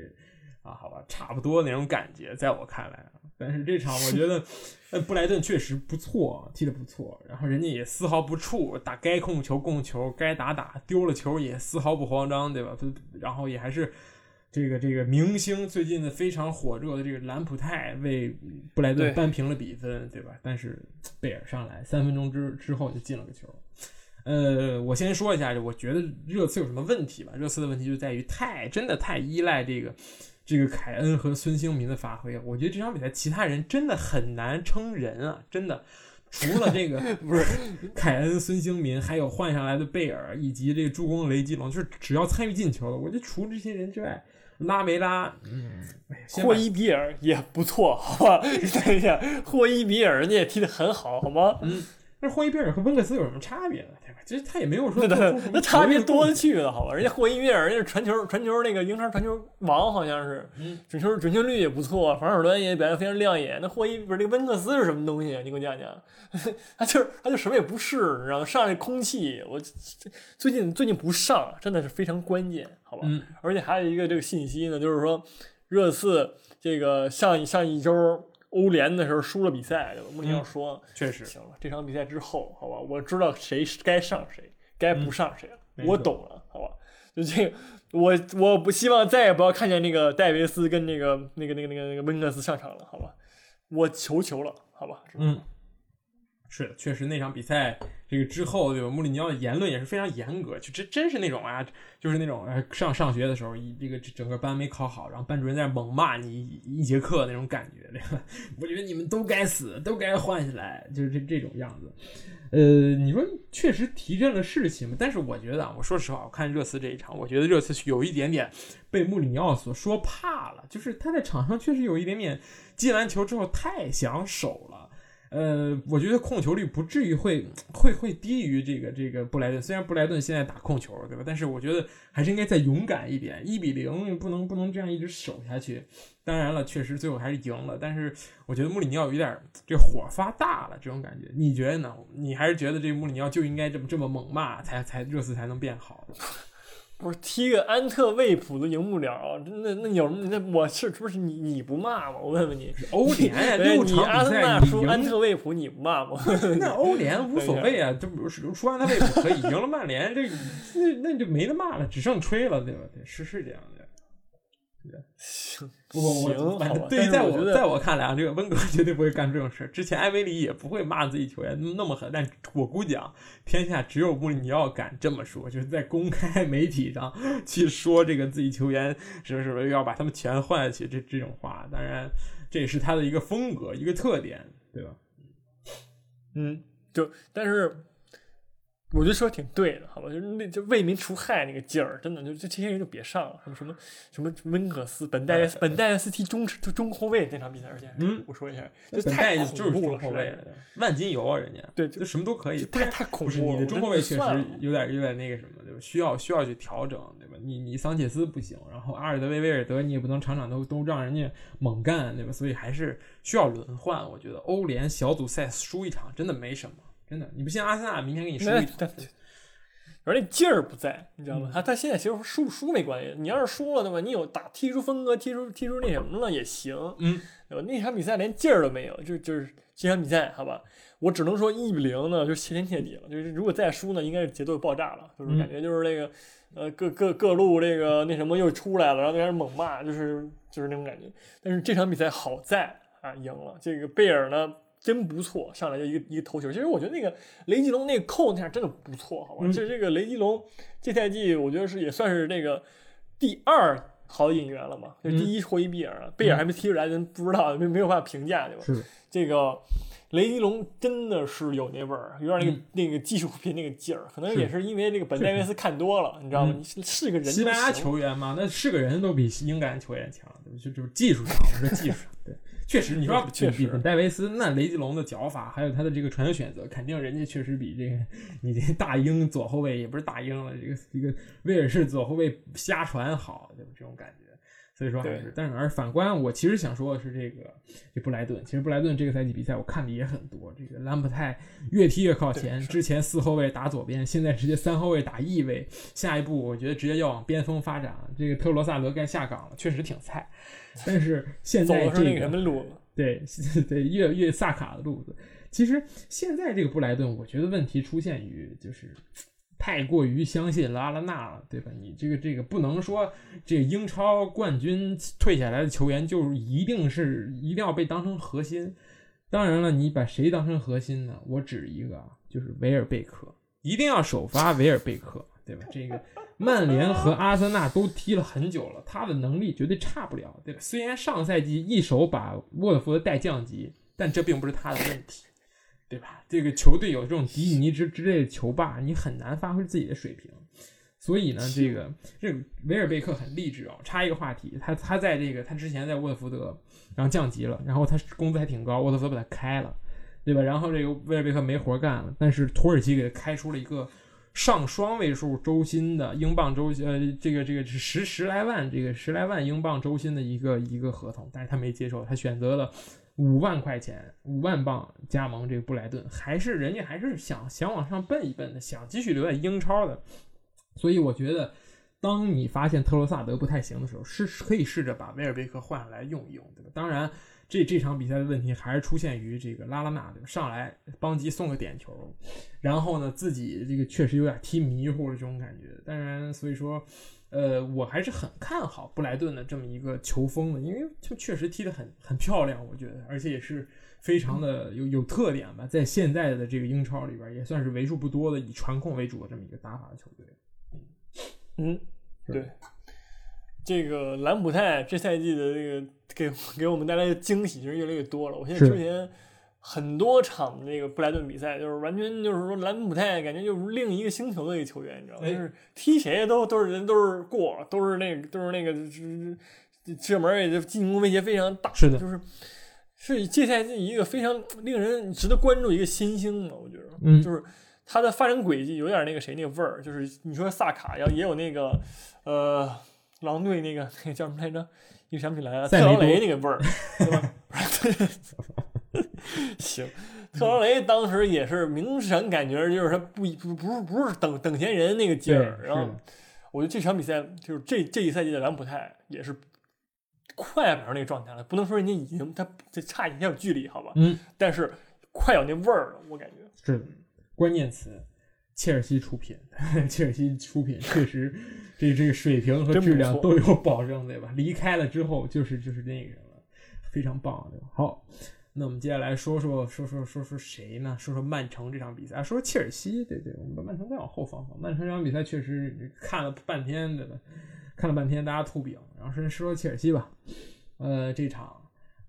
啊，好吧，差不多那种感觉，在我看来啊。但是这场我觉得，呃，布莱顿确实不错，踢得不错。然后人家也丝毫不怵，打该控球控球，该打打，丢了球也丝毫不慌张，对吧？然后也还是。这个这个明星最近的非常火热的这个兰普泰为布莱顿扳平了比分，对吧？但是贝尔上来三分钟之之后就进了个球。呃，我先说一下，我觉得热刺有什么问题吧？热刺的问题就在于太真的太依赖这个这个凯恩和孙兴民的发挥。我觉得这场比赛其他人真的很难称人啊！真的，除了这个 不是凯恩、孙兴民，还有换下来的贝尔以及这个助攻雷吉隆，就是只要参与进球的，我觉得除了这些人之外。拉梅拉，嗯，霍伊比尔也不错，好吧？等一下，霍伊比尔人家也踢得很好，好吗？嗯，那霍伊比尔和温克斯有什么差别呢？其实他也没有说，那差别多了去了，好吧？人家霍伊比尔人家传球传球那个英超传球王，好像是，准球准确率也不错，防守端也表现非常亮眼。那霍伊不是那个温克斯是什么东西？你给我讲讲。他就是他就什么也不是，你知道吗？上来空气，我最近最近不上，真的是非常关键，好吧？嗯。而且还有一个这个信息呢，就是说热刺这个上上一周欧联的时候输了比赛，对吧？穆里尼奥说，确实行了。这场比赛之后，好吧，我知道谁该上谁，该不上谁了，我懂了，好吧？就这个，我我不希望再也不要看见那个戴维斯跟那个那个那个那个那个温克斯上场了，好吧？我求求了，好吧？嗯。是的，确实那场比赛这个之后，对吧？穆里尼奥的言论也是非常严格，就真真是那种啊，就是那种呃，上上学的时候，一这个整个班没考好，然后班主任在那猛骂你一节课那种感觉，对？我觉得你们都该死，都该换下来，就是这这种样子。呃，你说确实提振了士气嘛？但是我觉得啊，我说实话，我看热刺这一场，我觉得热刺有一点点被穆里尼奥所说怕了，就是他在场上确实有一点点进完球之后太想守了。呃，我觉得控球率不至于会会会低于这个这个布莱顿。虽然布莱顿现在打控球，对吧？但是我觉得还是应该再勇敢一点。一比零不能不能这样一直守下去。当然了，确实最后还是赢了。但是我觉得穆里尼奥有点这火发大了，这种感觉。你觉得呢？你还是觉得这穆里尼奥就应该这么这么猛骂，才才热刺才能变好？不是踢个安特卫普都赢不了，那那有什么？那我是不是你你不骂吗？我问问你，欧联 呀，六场比赛你输安特卫普你不骂吗？那欧联无所谓啊，这不是输安特卫普可以，赢了曼联这那那就没得骂了，只剩吹了，对吧？对，是是这样的。行，我我对于在我在我看来啊，这个温格绝对不会干这种事。之前埃梅里也不会骂自己球员那么狠，但我估计啊，天下只有穆里尼奥敢这么说，就是在公开 媒体上 去说这个自己球员什么什么要把他们全换下去这这种话。当然，这也是他的一个风格一个特点，对吧？嗯，就但是。我觉得说挺对的，好吧，就是那就为民除害那个劲儿，真的就就这些人就别上了，什么什么什么温格斯，本戴维本戴维斯踢中就中后卫那场比赛，而且嗯，我说一下，就太就是中后卫，万金油啊，人家对，就什么都可以，太太恐怖。不是你的中后卫确实有点有点那个什么，对吧？需要需要去调整，对吧？你你桑切斯不行，然后阿尔德维维尔德你也不能场场都都让人家猛干，对吧？所以还是需要轮换。我觉得欧联小组赛输一场真的没什么。真的，你不信阿森纳明天给你输一场，而那劲儿不在，你知道吗？他他现在其实输不输没关系，你要是输了对吧？你有打踢出风格，踢出踢出那什么了也行，嗯，对吧？那场比赛连劲儿都没有，就就是这场比赛，好吧？我只能说一比零呢，就谢天谢地了。就是如果再输呢，应该是节奏爆炸了，就是感觉就是那个呃各各各路这个那什么又出来了，然后开始猛骂，就是就是那种感觉。但是这场比赛好在啊赢了，这个贝尔呢。真不错，上来就一个一个头球。其实我觉得那个雷吉隆那个扣那下真的不错，好吧？这这个雷吉隆这赛季我觉得是也算是那个第二好的引援了嘛。就第一霍伊比尔，贝尔还没踢出来，人不知道，没没有办法评价，对吧？是这个雷吉隆真的是有那味儿，有点那个那个技术品那个劲儿，可能也是因为那个本戴维斯看多了，你知道吗？你是个人，西班牙球员嘛，那是个人都比英格兰球员强，就就是技术上，我说技术。确实，你说确实戴维斯，那雷吉隆的脚法，还有他的这个传球选择，肯定人家确实比这个你这大英左后卫也不是大英了，这个这个威尔士左后卫瞎传好，对吧？这种感觉，所以说还是，但是而反观我其实想说的是这个这布莱顿，其实布莱顿这个赛季比赛我看的也很多，这个兰普泰越踢越靠前，之前四后卫打左边，现在直接三后卫打翼位，下一步我觉得直接要往边锋发展了，这个特罗萨德该下岗了，确实挺菜。但是现在这个对 对越越萨卡的路子，其实现在这个布莱顿，我觉得问题出现于就是太过于相信拉拉纳了，对吧？你这个这个不能说这个英超冠军退下来的球员就一定是一定要被当成核心。当然了，你把谁当成核心呢？我指一个，就是维尔贝克，一定要首发维尔贝克，对吧？这个。曼联和阿森纳都踢了很久了，他的能力绝对差不了，对吧？虽然上赛季一手把沃特福德带降级，但这并不是他的问题，对吧？这个球队有这种迪尼之之类的球霸，你很难发挥自己的水平。所以呢，这个这个维尔贝克很励志啊。插一个话题，他他在这个他之前在沃特福德，然后降级了，然后他工资还挺高，沃特福德把他开了，对吧？然后这个维尔贝克没活干了，但是土耳其给他开出了一个。上双位数周薪的英镑周呃，这个这个是十十来万，这个十来万英镑周薪的一个一个合同，但是他没接受，他选择了五万块钱五万镑加盟这个布莱顿，还是人家还是想想往上奔一奔的，想继续留在英超的，所以我觉得，当你发现特罗萨德不太行的时候，是可以试着把威尔贝克换下来用一用，对吧？当然。这这场比赛的问题还是出现于这个拉拉纳，对吧？上来邦吉送个点球，然后呢自己这个确实有点踢迷糊了这种感觉。当然，所以说呃，我还是很看好布莱顿的这么一个球风的，因为就确实踢得很很漂亮，我觉得，而且也是非常的有有特点吧，在现在的这个英超里边，也算是为数不多的以传控为主的这么一个打法的球队。嗯，对，这个兰普泰这赛季的这个给给我们带来的惊喜就是越来越多了。我现在之前很多场那个布莱顿比赛，就是完全就是说兰普泰感觉就是另一个星球的一个球员，你知道吗？就是踢谁都都是人都是过，都是那个都是那个是射门也就进攻威胁非常大，是的，就是是这赛季一个非常令人值得关注一个新星嘛，我觉得，嗯，就是。他的发展轨迹有点那个谁那个味儿，就是你说萨卡，然后也有那个呃狼队那个那个叫什么来着？一想不起来了，特劳雷那个味儿，对吧？行，特劳雷当时也是明显感觉就是他不不不是不是等等闲人那个劲儿。然后我觉得这场比赛就是这这一赛季的兰普泰也是快赶上那个状态了，不能说人家已经他这差一点距离，好吧？嗯，但是快有那味儿了，我感觉是。关键词，切尔西出品，切尔西出品确实，这这个水平和质量都有保证，对吧？离开了之后就是就是那个人了，非常棒，对吧？好，那我们接下来说说说说说说谁呢？说说曼城这场比赛，说说切尔西，对对，我们把曼城再往后放放。曼城这场比赛确实看了半天，对吧？看了半天，大家吐饼，然后先说说切尔西吧。呃，这场。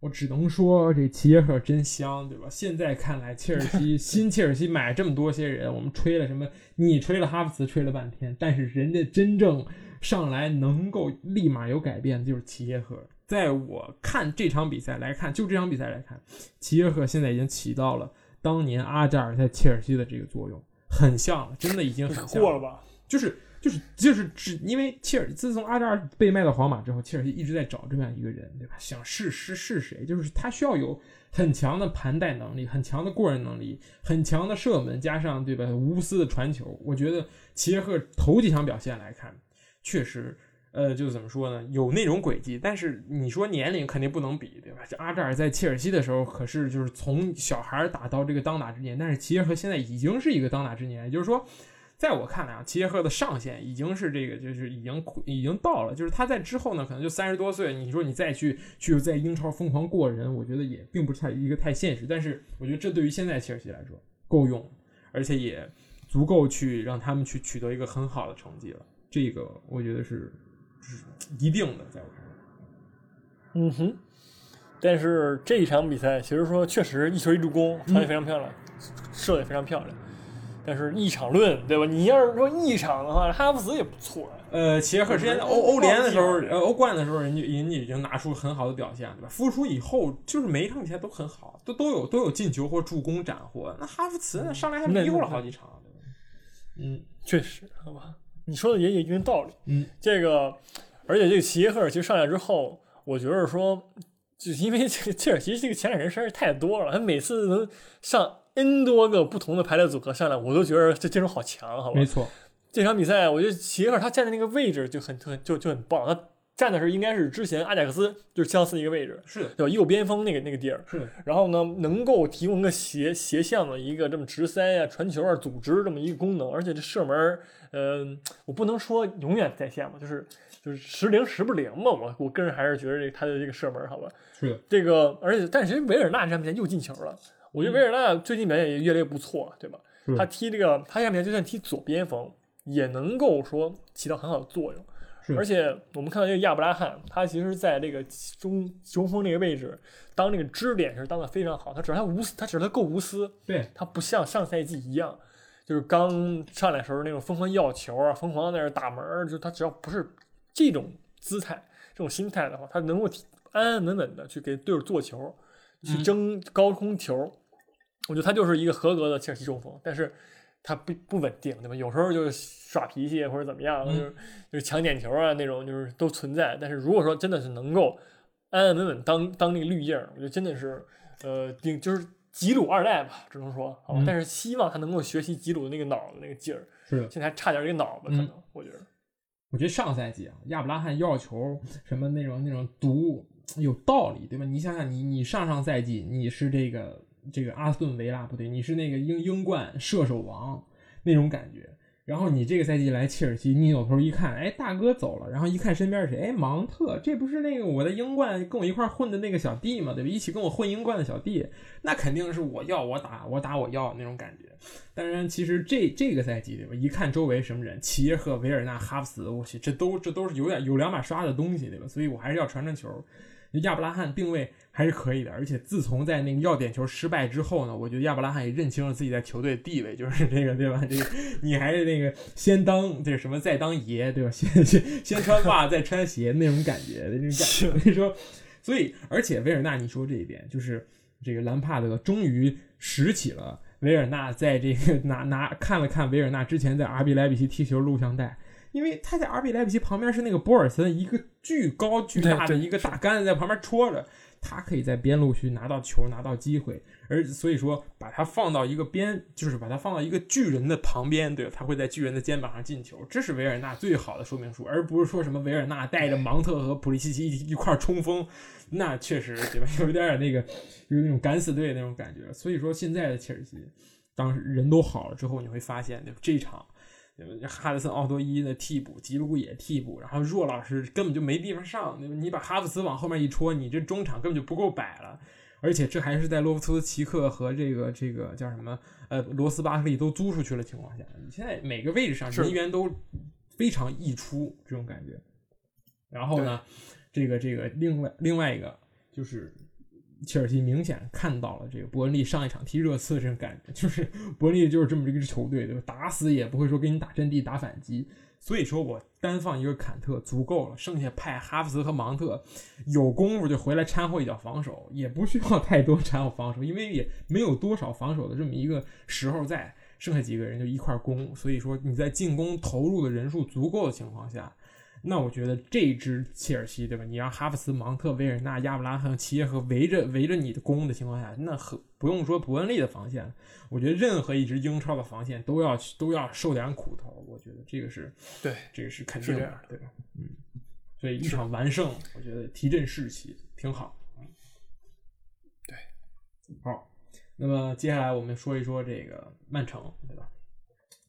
我只能说这齐耶赫真香，对吧？现在看来，切尔西 新切尔西买这么多些人，我们吹了什么？你吹了哈弗茨，吹了半天，但是人家真正上来能够立马有改变的就是齐耶赫。在我看这场比赛来看，就这场比赛来看，齐耶赫现在已经起到了当年阿扎尔在切尔西的这个作用，很像了，真的已经很像了吧？就是。就是就是只因为切尔自从阿扎尔被卖到皇马之后，切尔西一直在找这么样一个人，对吧？想试试是谁？就是他需要有很强的盘带能力，很强的过人能力，很强的射门，加上对吧无私的传球。我觉得齐耶赫头几场表现来看，确实，呃，就怎么说呢？有那种轨迹。但是你说年龄肯定不能比，对吧？这阿扎尔在切尔西的时候可是就是从小孩打到这个当打之年，但是齐耶赫现在已经是一个当打之年，也就是说。在我看来啊，齐耶赫的上限已经是这个，就是已经已经到了。就是他在之后呢，可能就三十多岁，你说你再去去在英超疯狂过人，我觉得也并不是太一个太现实。但是我觉得这对于现在切尔西来说够用，而且也足够去让他们去取得一个很好的成绩了。这个我觉得是是一定的，在我看来。嗯哼，但是这一场比赛其实说确实一球一助攻，传的非常漂亮，射的也非常漂亮。但是一场论，对吧？你要是说一场的话，哈弗茨也不错。呃，齐耶赫之前欧欧联的时候，呃，欧冠的时候，人家人家已经拿出很好的表现，对吧？复出以后，就是每一场比赛都很好，都都有都有进球或助攻斩获。那哈弗茨呢，上来还迷糊了好几场，对吧？嗯，确实，好吧，你说的也有一定道理。嗯，这个，而且这个齐耶赫其实上来之后，我觉得说，就因为这个切尔西这个前两人实在是太多了，他每次能上。N 多个不同的排列组合上来，我都觉得这阵容好强，好吧？没错，这场比赛我觉得齐耶赫他站的那个位置就很特就就很棒，他站的是应该是之前阿贾克斯就是相似一个位置，是的，对吧？右边锋那个那个地儿，是。然后呢，能够提供个斜斜向的一个这么直塞啊、传球啊、组织这么一个功能，而且这射门，呃，我不能说永远在线嘛，就是就是时灵时不灵嘛。我我个人还是觉得这他的这个射门，好吧？是的，这个而且但是维尔纳这场比赛又进球了。我觉得维尔纳最近表现也越来越不错，对吧？他踢这个，他下面就算踢左边锋，也能够说起到很好的作用。而且我们看到这个亚布拉罕，他其实在这个中中锋那个位置当那个支点是当的非常好。他只要他无私，他只要他够无私，对他不像上赛季一样，就是刚上来时候那种疯狂要球啊，疯狂在那打门，就他只要不是这种姿态、这种心态的话，他能够安安稳稳的去给队友做球，去争高空球。我觉得他就是一个合格的切尔西中锋，但是他不不稳定，对吧？有时候就是耍脾气或者怎么样，就是就是抢点球啊那种，就是都存在。但是如果说真的是能够安安稳稳当当那个绿叶，我觉得真的是呃顶就是吉鲁二代吧，只能说好吧。但是希望他能够学习吉鲁的那个脑子那个劲儿，是现在还差点一个脑子，可能我觉得。我觉得上赛季啊，亚布拉罕要球什么那种那种毒有道理，对吧？你想想，你你上上赛季你是这个。这个阿斯顿维拉不对，你是那个英英冠射手王那种感觉，然后你这个赛季来切尔西，你扭头一看，哎，大哥走了，然后一看身边谁，哎，芒特，这不是那个我的英冠跟我一块混的那个小弟嘛，对吧？一起跟我混英冠的小弟，那肯定是我要我打，我打我要那种感觉。当然，其实这这个赛季对吧？一看周围什么人，齐耶赫、维尔纳、哈弗茨，我去，这都这都是有点有两把刷的东西，对吧？所以我还是要传传球。亚伯拉罕定位还是可以的，而且自从在那个要点球失败之后呢，我觉得亚伯拉罕也认清了自己在球队的地位，就是这个对吧？这个你还是那个先当这什么再当爷对吧？先先先穿袜再穿鞋那种感觉，那种感觉。所以说，所以而且维尔纳，你说这一点就是这个兰帕德终于拾起了维尔纳在这个拿拿看了看维尔纳之前在阿比莱比锡踢球录像带。因为他在阿比莱比锡旁边是那个博尔森，一个巨高巨大的一个大杆子在旁边戳着，他可以在边路去拿到球拿到机会，而所以说把他放到一个边，就是把他放到一个巨人的旁边，对吧？他会在巨人的肩膀上进球，这是维尔纳最好的说明书，而不是说什么维尔纳带着芒特和普利西奇一一块冲锋，那确实对吧？有点那个就是那种敢死队那种感觉。所以说现在的切尔西，当时人都好了之后，你会发现，对吧？这场。哈德森、奥多伊的替补，吉鲁也替补，然后若老师根本就没地方上。你把哈弗茨往后面一戳，你这中场根本就不够摆了。而且这还是在洛夫图斯奇克和这个这个叫什么呃罗斯巴克利都租出去的情况下，你现在每个位置上人员都非常溢出这种感觉。然后呢，这个这个另外另外一个就是。切尔西明显看到了这个伯恩利上一场踢热刺这种感觉，就是 伯恩利就是这么一支球队，对吧？打死也不会说给你打阵地、打反击。所以说我单放一个坎特足够了，剩下派哈弗茨和芒特有功夫就回来掺和一脚防守，也不需要太多掺和防守，因为也没有多少防守的这么一个时候在，剩下几个人就一块攻。所以说你在进攻投入的人数足够的情况下。那我觉得这支切尔西，对吧？你让哈弗茨、芒特、维尔纳、亚布拉罕、齐耶和围着围着你的攻的情况下，那很不用说伯恩利的防线，我觉得任何一支英超的防线都要都要受点苦头。我觉得这个是对，这个是肯定的，对吧？嗯，所以一场完胜，我觉得提振士气挺好。对，好，那么接下来我们说一说这个曼城，对吧？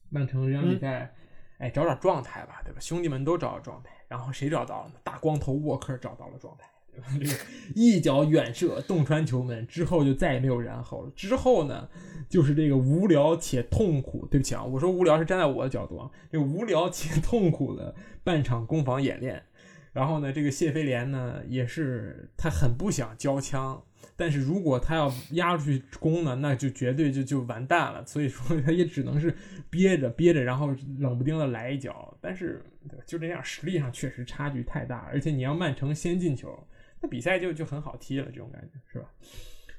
曼城这场比赛。哎，找找状态吧，对吧？兄弟们都找到状态，然后谁找到了呢？大光头沃克找到了状态，对吧？这个 一脚远射洞穿球门之后就再也没有然后了。之后呢，就是这个无聊且痛苦。对不起啊，我说无聊是站在我的角度啊，这个无聊且痛苦的半场攻防演练。然后呢，这个谢飞廉呢，也是他很不想交枪。但是如果他要压出去攻呢，那就绝对就就完蛋了。所以说他也只能是憋着憋着，然后冷不丁的来一脚。但是就这样，实力上确实差距太大。而且你要曼城先进球，那比赛就就很好踢了，这种感觉是吧？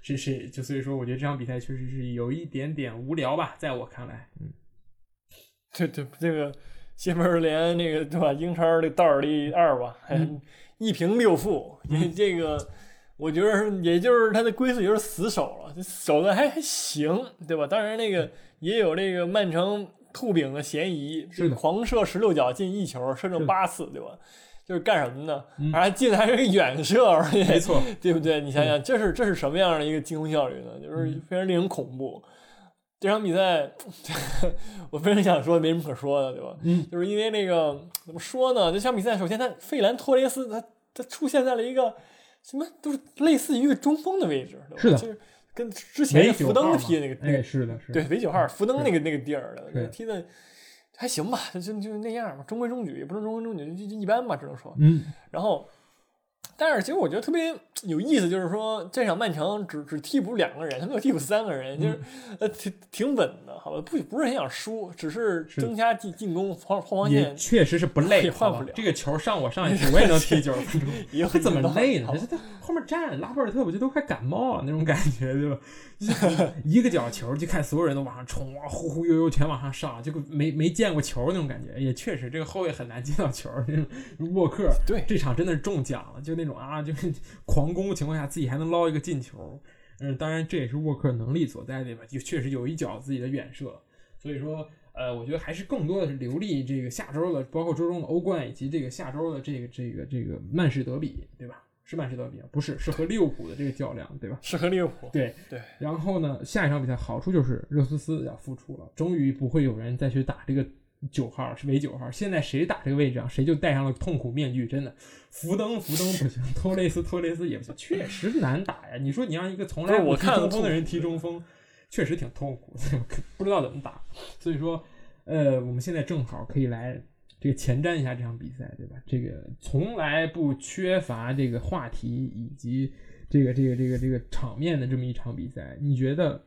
是是，就所以说，我觉得这场比赛确实是有一点点无聊吧，在我看来，嗯，对对，这个谢菲尔联那个对吧？英超的道里二吧，一平六负，你这个。我觉得，也就是他的归宿就是死守了，守的还还行，对吧？当然，那个也有这个曼城吐饼的嫌疑，是狂射十六脚进一球，射中八次，对吧？就是干什么呢？还进的还是个远射，而且没错，对不对？你想想，这是这是什么样的一个进攻效率呢？就是非常令人恐怖。这场比赛，我非常想说，没什么可说的，对吧？嗯，就是因为那个怎么说呢？这场比赛，首先他费兰托雷斯，他他出现在了一个。什么都是类似于一个中锋的位置，是的，就是跟之前福登踢的那个，哎，是的，是对，韦九号福登那个那个地儿的，踢的还行吧，就就那样吧，中规中矩，也不是中规中矩，就就一般吧，只能说，嗯，然后。但是其实我觉得特别有意思，就是说这场曼城只只替补两个人，他没有替补三个人，就是呃挺挺稳的，好吧？不不是很想输，只是增加进进攻防后防线，确实是不累，换不了这个球上我上一 次我也能踢九十分钟，他怎么累呢？他后面站拉波尔特，我觉得都快感冒了那种感觉，对吧？一个角球就看所有人都往上冲啊，忽忽悠悠全往上上，就没没见过球那种感觉，也确实这个后卫很难接到球。沃克对这场真的是中奖了，就那种啊，就是狂攻的情况下自己还能捞一个进球。嗯，当然这也是沃克能力所在，对吧？就确实有一脚自己的远射。所以说，呃，我觉得还是更多的是留力这个下周的，包括周中的欧冠以及这个下周的这个这个这个曼市德比，对吧？是曼市德比啊，不是，是和利物浦的这个较量，对吧？是和利物浦。对对。然后呢，下一场比赛好处就是热苏斯要复出了，终于不会有人再去打这个九号是为九号，现在谁打这个位置啊，谁就戴上了痛苦面具。真的，福登福登不行，托雷斯托雷斯也不行，确实难打呀。你说你让一个从来不踢中锋的人踢中锋，确实挺痛苦，不知道怎么打。所以说，呃，我们现在正好可以来这个前瞻一下这场比赛，对吧？这个从来不缺乏这个话题以及这个这个这个这个场面的这么一场比赛，你觉得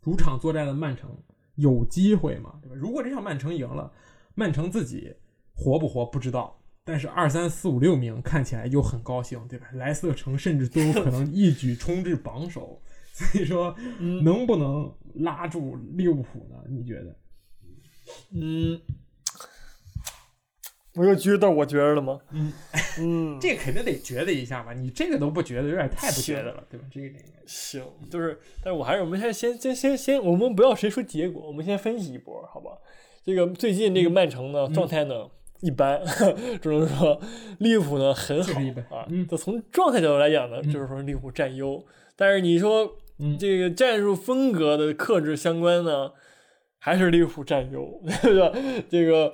主场作战的曼城？有机会嘛，对吧？如果这场曼城赢了，曼城自己活不活不知道，但是二三四五六名看起来又很高兴，对吧？莱斯特城甚至都有 可能一举冲至榜首，所以说能不能拉住利物浦呢？你觉得？嗯，我就觉得我觉得了吗？嗯嗯，这肯定得觉得一下嘛？你这个都不觉得，有点太不觉得了，对吧？这个这个行，就是，但是我还是我们先先先先先，我们不要谁说结果，我们先分析一波，好吧？这个最近这个曼城呢，状态呢一般，只能说利物浦呢很好啊。就从状态角度来讲呢，就是说利物浦占优，但是你说这个战术风格的克制相关呢，还是利物浦占优，对吧？这个。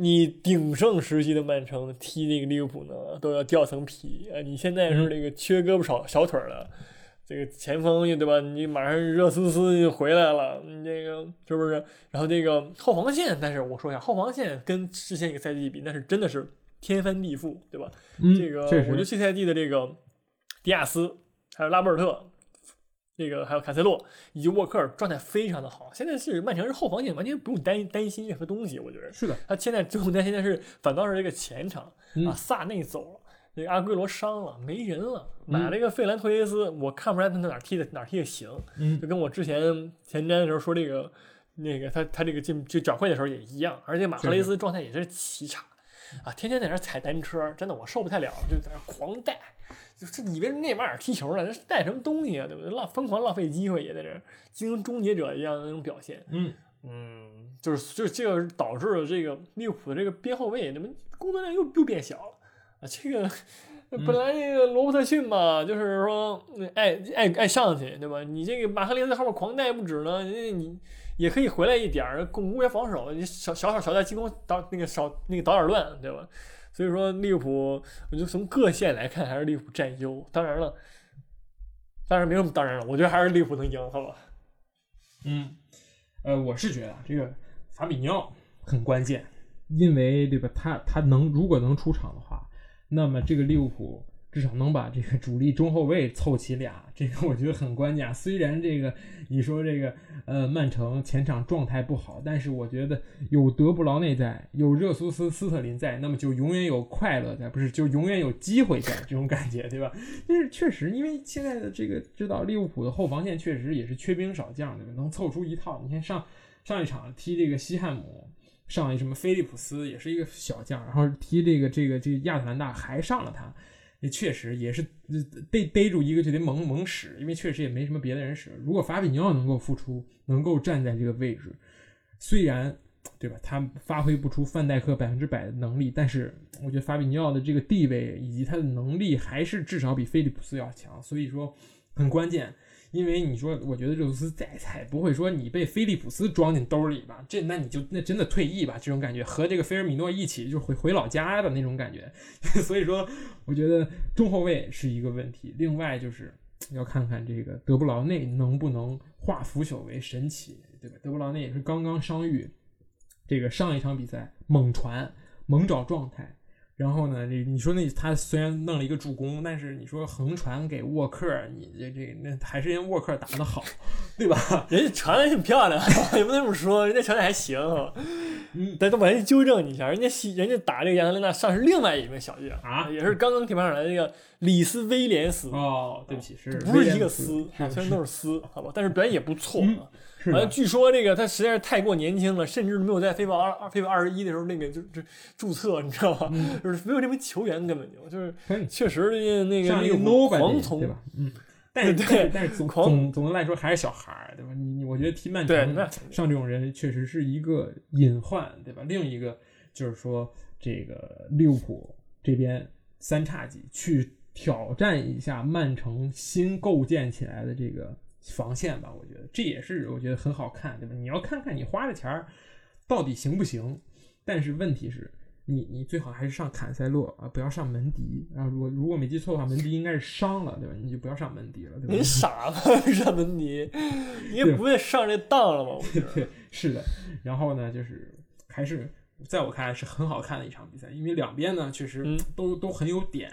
你鼎盛时期的曼城踢那个利物浦呢，都要掉层皮啊！你现在是那个缺胳膊少小腿了，这个前锋对吧？你马上热斯斯就回来了，你这个是不是？然后这个后防线，但是我说一下，后防线跟之前一个赛季比，那是真的是天翻地覆，对吧？这个我觉得这赛季的这个迪亚斯还有拉波尔特。这个还有坎塞洛以及沃克尔状态非常的好，现在是曼城是后防线完全不用担担心任何东西，我觉得。是的。他现在最后担心的是反倒是这个前场啊，萨内走了，那个阿圭罗伤了，没人了，买了一个费兰托雷斯，我看不出来他哪哪踢的哪踢的行，嗯。就跟我之前前瞻的时候说这个那个他他这个进就转会的时候也一样，而且马赫雷斯状态也是奇差。啊，天天在那踩单车，真的我受不太了，就在那狂带。就是以为内马尔踢球了，这是带什么东西啊？对不对？浪疯狂浪费机会，也在这精英终结者一样的那种表现。嗯嗯，就是就是这个导致了这个利物浦的这个边后卫，怎么工作量又又变小了啊？这个本来那个罗伯特逊嘛，就是说爱爱爱上去，对吧？你这个马赫林在后面狂带不止呢，你也可以回来一点儿巩固一下防守，你少少少少在进攻导那个少那个捣点乱，对吧？所以说利物浦，我就从各线来看，还是利物浦占优。当然了，当然没什么当然了，我觉得还是利物浦能赢，好吧？嗯，呃，我是觉得这个法比尼奥很关键，因为对吧？他他能如果能出场的话，那么这个利物浦。至少能把这个主力中后卫凑齐俩，这个我觉得很关键。虽然这个你说这个呃曼城前场状态不好，但是我觉得有德布劳内在，有热苏斯斯特林在，那么就永远有快乐在，不是就永远有机会在这种感觉，对吧？但是确实，因为现在的这个知道利物浦的后防线确实也是缺兵少将，对吧？能凑出一套。你看上上一场踢这个西汉姆，上一什么菲利普斯也是一个小将，然后踢这个这个这个亚特兰大还上了他。也确实也是逮逮住一个就得猛猛使，因为确实也没什么别的人使。如果法比尼奥能够复出，能够站在这个位置，虽然对吧，他发挥不出范戴克百分之百的能力，但是我觉得法比尼奥的这个地位以及他的能力还是至少比菲利普斯要强，所以说很关键。因为你说，我觉得热苏斯再菜不会说你被菲利普斯装进兜里吧？这那你就那真的退役吧？这种感觉和这个菲尔米诺一起就回回老家的那种感觉。所以说，我觉得中后卫是一个问题。另外就是要看看这个德布劳内能不能化腐朽为神奇，对吧？德布劳内也是刚刚伤愈，这个上一场比赛猛传猛找状态。然后呢，你你说那他虽然弄了一个助攻，但是你说横传给沃克，你这这那还是人沃克打的好，对吧？人家传的挺漂亮，也不能这么说，人家传的还行。嗯，但都把人纠正你一下，人家西人家打这个亚特兰大上是另外一名小将啊，也是刚刚提拔上来的这个里斯威廉斯。哦，对不起，是不是一个斯？虽然都是斯，好吧，但是表现也不错。反正据说这个他实在是太过年轻了，甚至没有在飞豹二二飞豹二十一的时候那个就就注册，你知道吧？就是没有这名球员根本就就是确实那个那个狂从对吧？嗯，但是对，但是总总总的来说还是小孩儿对吧？你你我觉得踢曼城上这种人确实是一个隐患对吧？另一个就是说这个利物浦这边三叉戟去挑战一下曼城新构建起来的这个。防线吧，我觉得这也是我觉得很好看，对吧？你要看看你花的钱儿到底行不行。但是问题是，你你最好还是上坎塞洛啊，不要上门迪啊。如果如果没记错的话，门迪应该是伤了，对吧？你就不要上门迪了，对吧？你傻吗？上门迪，你不会上这当了吗？我觉得对，是的。然后呢，就是还是在我看来是很好看的一场比赛，因为两边呢确实嗯都、都很有点。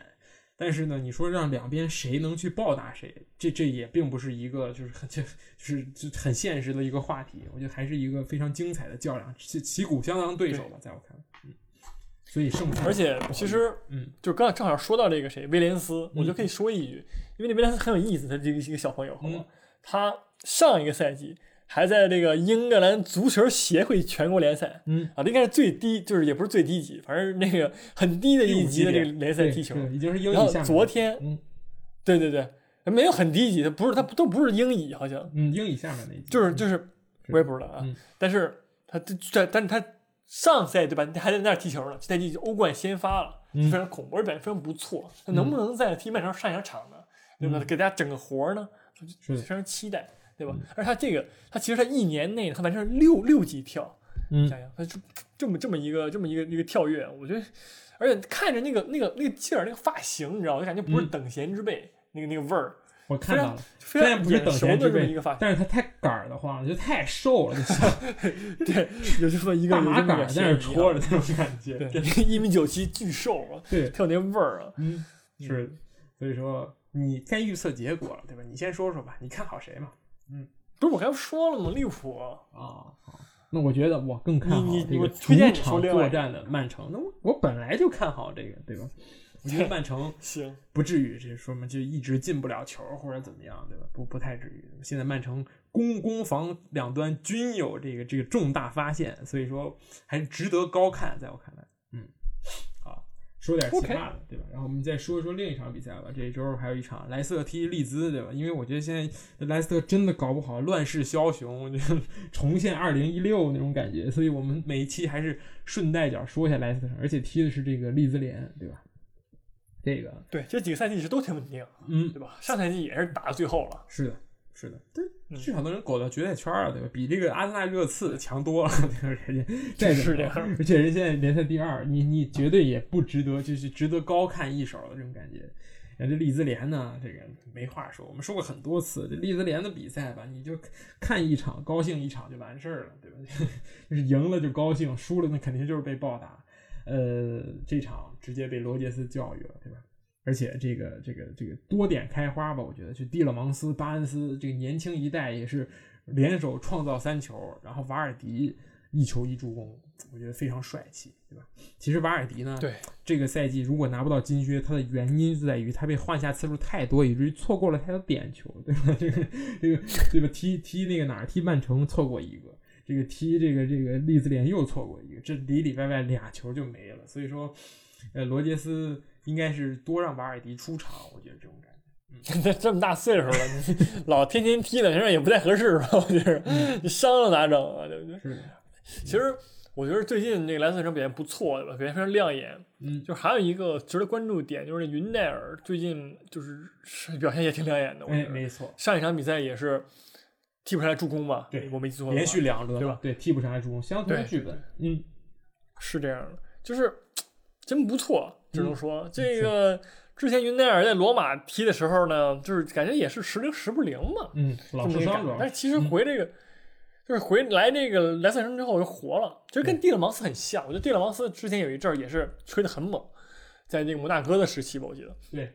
但是呢，你说让两边谁能去报答谁，这这也并不是一个就是很 就就是就很现实的一个话题。我觉得还是一个非常精彩的较量，旗旗鼓相当的对手吧，在我看来，嗯。所以胜负，而且其实，嗯，就刚才正好说到这个谁威廉斯，我就可以说一句，因为那威廉斯很有意思，他这个一个小朋友，好吗？嗯他上一个赛季还在这个英格兰足球协会全国联赛，嗯啊，这应该是最低，就是也不是最低级，反正那个很低的一级的这个联赛踢球。已经是英乙下面昨天，嗯对对对，没有很低级的，不是他都不是英乙，好像嗯英乙下面那一级就是就是我也不知道啊，嗯但是他这这，但是他上赛对吧？还在那儿踢球呢，这赛季欧冠先发了，嗯非常恐怖，而且表现非常不错。他能不能在踢曼城上一场场呢？对吧？给大家整个活儿呢？非常期待，对吧？而他这个，他其实他一年内他完成了六六级跳，嗯想想他就这么这么一个这么一个一个跳跃，我觉得，而且看着那个那个那个劲儿，那个发型，你知道我？就感觉不是嗯等闲之辈，那个那个味儿，我看到了。虽然不是等闲之辈一个发型，但是他太杆儿的慌了，就太瘦了，就像对，有这么一个大麻杆儿在那儿戳着，那种感觉。对，一米九七巨瘦啊，对，特有那味儿啊。嗯，是，所以说你该预测结果了，对吧？你先说说吧，你看好谁嘛？不是我刚才说了吗？利物浦，啊，好，那我觉得我更看好这个主场作战的曼城。那我我本来就看好这个，对吧？我觉得曼城 行，不至于，这说明就一直进不了球或者怎么样，对吧？不不太至于。现在曼城攻攻防两端均有这个这个重大发现，所以说还是值得高看，在我看来，嗯，好，说点其他的对吧？然后我们再说一说另一场比赛吧。这一周还有一场莱斯特踢利兹，对吧？因为我觉得现在莱斯特真的搞不好乱世枭雄，就重现二零一六那种感觉，所以我们每一期还是顺带脚说一下莱斯特，而且踢的是这个利兹联，对吧？这个，对，这几个赛季其实都挺稳定，嗯，对吧？上赛季也是打到最后了，是的，是的，对，嗯至少都能苟到决赛圈了，对吧？比这个阿森纳热刺强多了，对吧？人家再怎么是这样而且人现在联赛第二，你你绝对也不值得，就是值得高看一手的这种感觉。然后这利兹联呢，这个没话说，我们说过很多次，这利兹联的比赛吧，你就看一场高兴一场就完事儿了，对吧？就是赢了就高兴，输了那肯定就是被暴打。呃，这场直接被罗杰斯教育了，对吧？而且这个这个这个多点开花吧，我觉得就蒂勒芒斯、巴恩斯这个年轻一代也是联手创造三球，然后瓦尔迪一球一助攻，我觉得非常帅气，对吧？其实瓦尔迪呢，对，这个赛季如果拿不到金靴，他的原因就在于他被换下次数太多，以至于错过了太多点球，对吧？这个这个对吧？踢踢那个哪儿踢曼城错过一个，这个踢这个这个利兹联又错过一个，这里里外外俩球就没了。所以说，呃，罗杰斯应该是多让瓦尔迪出场，我觉得这种感觉。这这么大岁数了，你老天天踢两场也不太合适吧？我觉得你伤了咋整啊？对不对？是，其实我觉得最近那个莱斯特城表现不错，对吧？表现非常亮眼。嗯，就还有一个值得关注的点，就是云奈尔最近就是是表现也挺亮眼的。我觉哎，得没错，上一场比赛也是踢不出来助攻吧？对我没记错，连续两轮对吧？对，踢不上来助攻，相同剧本。嗯，是这样的，就是真不错，只能嗯说、这个之前云奈尔在罗马踢的时候呢，就是感觉也是时灵时不灵嘛，嗯，老受伤主要这么一个感觉。但是其实嗯回这个、就是回来这个莱斯特城之后就活了，其实跟蒂勒芒斯很像。我觉得蒂勒芒斯之前有一阵儿也是吹得很猛，在那个摩纳哥的时期吧，我记得对，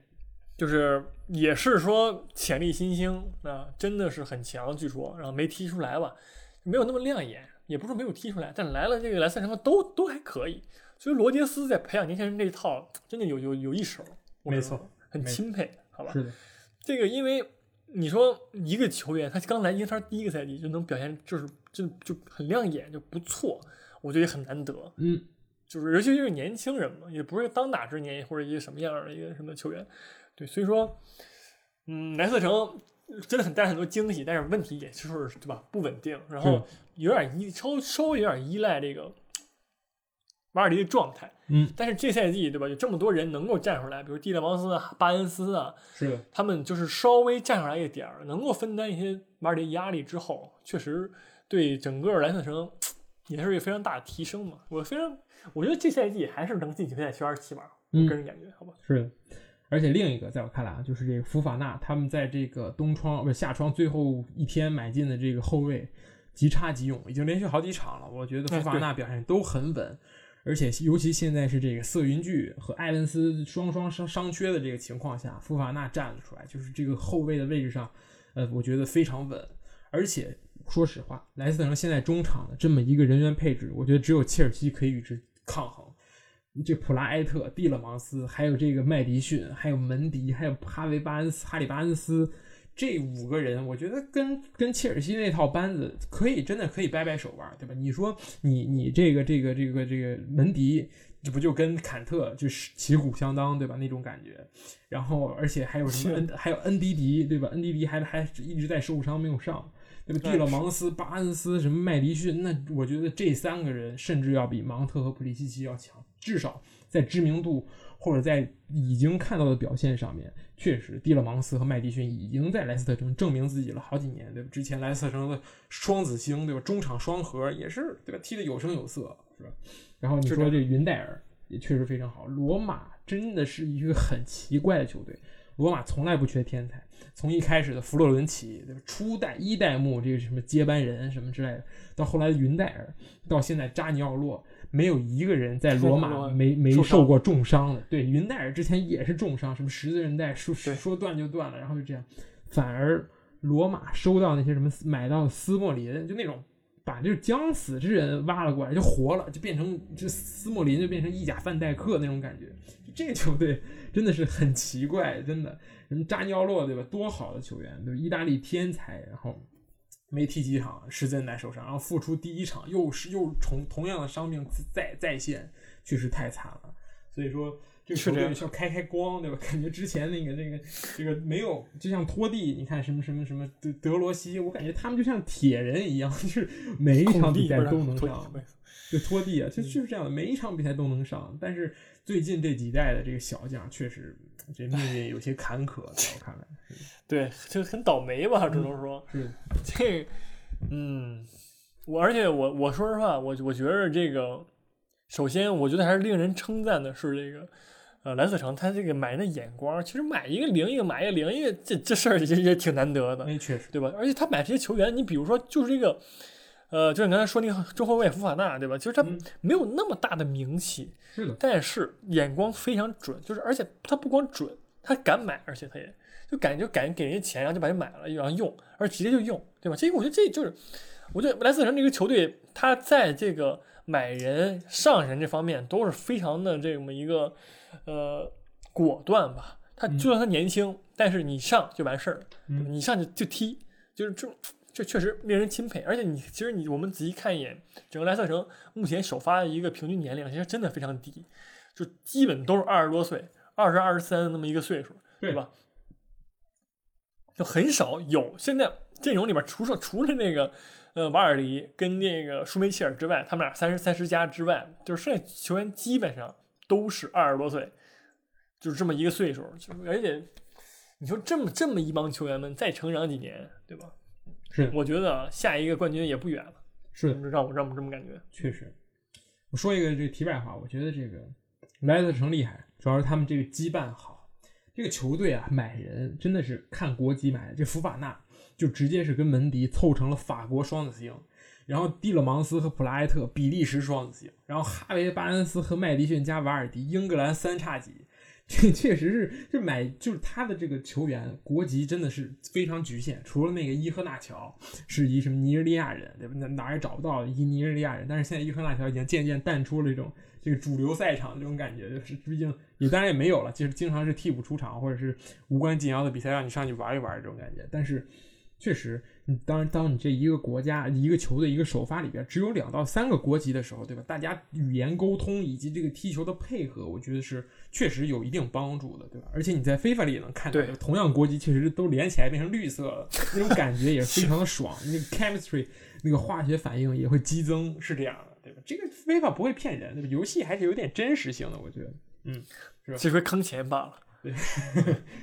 就是也是说潜力新星啊，真的是很强，据说，然后没踢出来吧，没有那么亮眼，也不是没有踢出来，但来了这个莱斯特城都都还可以。所以罗杰斯在培养年轻人这一套真的有有有一手，我没错，很钦佩，好吧？是的，这个因为你说一个球员他刚来英超第一个赛季就能表现就是就就很亮眼，就不错，我觉得也很难得。嗯，就是尤其是年轻人嘛，也不是当打之年或者一个什么样的一个什么球员，对，所以说，嗯，莱斯特城真的很带很多惊喜，但是问题也就是对吧，不稳定，然后有点依稍稍微有点依赖这个瓦尔迪的状态，嗯，但是这赛季对吧，有这么多人能够站出来，比如蒂勒芒斯啊、巴恩斯啊，是，他们就是稍微站上来一点儿，能够分担一些马尔迪压力之后，确实对整个莱斯特城也是一个非常大的提升嘛。我非常，我觉得这赛季还是能进决赛圈起码，我个人感觉，好吧。是。而且另一个，在我看来啊，就是这个福法纳他们在这个冬窗不是夏窗最后一天买进的这个后卫，即插即用，已经连续好几场了。我觉得福法纳表现都很稳，而且尤其现在是这个瑟云巨和埃文斯双双伤伤缺的这个情况下，福法纳站了出来，就是这个后卫的位置上，呃，我觉得非常稳。而且说实话，莱斯特城现在中场的这么一个人员配置，我觉得只有切尔西可以与之抗衡。这普拉埃特、蒂勒芒斯，还有这个麦迪逊，还有门迪，还有哈维巴恩斯、哈里巴恩斯，这五个人，我觉得跟跟切尔西那套班子可以真的可以掰掰手腕，对吧？你说你你这个这个这个这个门迪，这不就跟坎特就是旗鼓相当，对吧？那种感觉。然后而且还有什么恩还有恩迪迪，对吧？恩迪迪还还一直在受伤没有上，对吧？蒂勒芒斯、巴恩斯什么麦迪逊，那我觉得这三个人甚至要比芒特和普利西奇要强。至少在知名度或者在已经看到的表现上面，确实蒂勒芒斯和麦迪逊已经在莱斯特城证明自己了好几年，对吧？之前莱斯特城的双子星，对吧？中场双核也是，对吧？踢得有声有色，是吧？然后你说这云代尔也确实非常好。罗马真的是一个很奇怪的球队，罗马从来不缺天才，从一开始的弗洛伦齐，对吧？初代一代目这个什么接班人什么之类的，到后来的云代尔，到现在扎尼奥洛。没有一个人在罗马没没受过重伤的。对，云戴尔之前也是重伤，什么十字韧带说说断就断了，然后就这样。反而罗马收到那些什么买到斯莫林，就那种把这个将死之人挖了过来，就活了，就变成这斯莫林就变成意甲范戴克那种感觉。这个球队 真的是很奇怪，真的。什么扎尼奥洛对吧？多好的球员，对意大利天才，然后。没踢几场，十字韧带受伤，然后复出第一场又是又重同样的伤病再再现，确实太惨了。所以说这个球队需要开开光，对吧？感觉之前那个那个这个没有，就像托蒂，你看什么什么什么德德罗西，我感觉他们就像铁人一样，就是每一场比赛都能上。就拖地啊，就就是这样的，每一场比赛都能上。但是最近这几代的这个小将，确实这命运有些坎坷，在我看来。对，就很倒霉吧，只能说。是 这，嗯，我而且我我说实话，我我觉得这个，首先我觉得还是令人称赞的是这个，呃，蓝色城他这个买人的眼光，其实买一个零一个买一个零一个，这这事儿也也挺难得的。哎，确实，对吧？而且他买这些球员，你比如说就是这个，呃，就是你刚才说那个中后卫福法纳，对吧？其实他没有那么大的名气，是的，但是眼光非常准，就是而且他不光准，他敢买，而且他也。就感觉感觉给人家钱，然后就把人买了，然后用，而直接就用，对吧？这个我觉得这就是，我觉得莱斯特城这个球队，他在这个买人上人这方面都是非常的这么一个呃果断吧。他就算他年轻，但是你上就完事儿了，你上去就踢，就是这这确实令人钦佩。而且你其实你我们仔细看一眼，整个莱斯特城目前首发的一个平均年龄，其实真的非常低，就基本都是二十多岁，二十二十三那么一个岁数，对吧？就很少有现在阵容里面，除了除了那个呃瓦尔迪跟那个舒梅切尔之外，他们俩三十三十加之外，就是剩下球员基本上都是二十多岁，就是这么一个岁数。就而且你说这么这么一帮球员们再成长几年，对吧？是，我觉得下一个冠军也不远了。是，让我让我这么感觉。确实，我说一个这个题外话，我觉得这个莱斯特城厉害，主要是他们这个羁绊好。这个球队啊，买人真的是看国籍买的。这福法纳就直接是跟门迪凑成了法国双子星，然后蒂勒芒斯和普拉埃特比利时双子星，然后哈维巴恩斯和麦迪逊加瓦尔迪英格兰三叉戟。这 确实是，就买就是他的这个球员国籍真的是非常局限，除了那个伊赫纳乔是一什么尼日利亚人，对吧？哪哪也找不到一尼日利亚人。但是现在伊赫纳乔已经渐渐淡出了这种这个主流赛场这种感觉，就是毕竟也当然也没有了，就是经常是替补出场或者是无关紧要的比赛让你上去玩一玩这种感觉。但是确实。你当然，当你这一个国家、一个球队、一个首发里边只有两到三个国籍的时候，对吧？大家语言沟通以及这个踢球的配合，我觉得是确实有一定帮助的，对吧？而且你在非法里也能看到，同样国籍确实都连起来变成绿色了，那种感觉也是非常的爽。那个 chemistry，那个化学反应也会激增，是这样的，对吧？这个非法不会骗人，对吧？游戏还是有点真实性的，我觉得，嗯，是吧？这回坑钱罢了。对，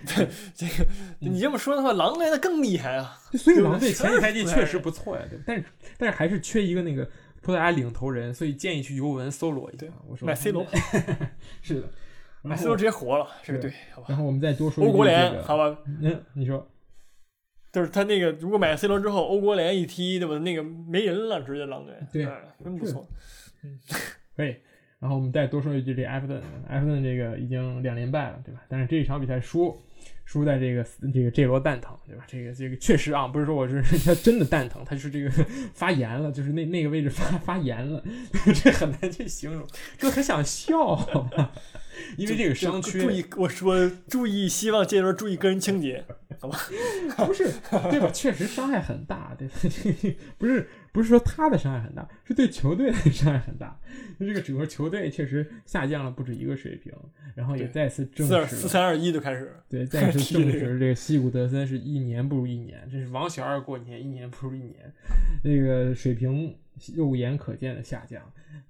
对，这个你这么说的话，狼队那更厉害啊！所以狼队前几赛季确实不错呀，对，但是但是还是缺一个那个葡萄牙领头人，所以建议去尤文搜罗一下。我说买 C 罗，是的，买 C 罗直接活了，这个对，好吧。然后我们再多说欧国联，好吧？嗯，你说，就是他那个如果买 C 罗之后，欧国联一踢，对吧？那个没人了，直接狼队，对，真不错。嗯，可以。然后我们再多说一句，这埃弗顿，埃弗顿这个已经两连败了，对吧？但是这一场比赛输，输在这个这个这罗蛋疼，对吧？这个这个确实啊，不是说我是他真的蛋疼，他是这个发炎了，就是那那个位置发发炎了，这很难去形容，这很想笑，因为这个伤缺。注意，我说注意，希望这边注意个人清洁，好吧？不是，对吧？确实伤害很大，对吧？不是。不是说他的伤害很大，是对球队的伤害很大。那这个整个球队确实下降了不止一个水平，然后也再次证实四三二一就开始对，再次证实这个西古德森是一年不如一年，这是王小二过年，一年不如一年，那个水平肉眼可见的下降，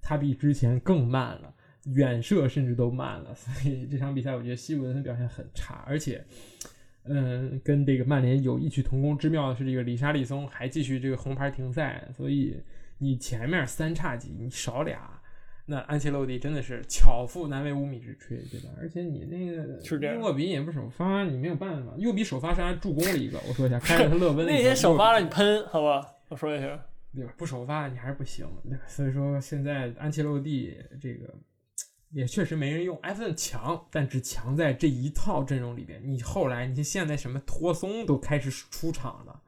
他比之前更慢了，远射甚至都慢了。所以这场比赛我觉得西古德森表现很差，而且。嗯，跟这个曼联有异曲同工之妙的是，这个里沙利松还继续这个红牌停赛，所以你前面三叉戟你少俩，那安切洛蒂真的是巧妇难为无米之炊，对吧？而且你那个伊沃比也不首发，你没有办法。右比首发上还助攻了一个，我说一下，开了他勒温那天首发了你喷好吧？我说一下，对吧？不首发你还是不行，对吧？所以说现在安切洛蒂这个。也确实没人用，埃弗顿强，但只强在这一套阵容里边。你后来，你现在什么托松都开始出场了，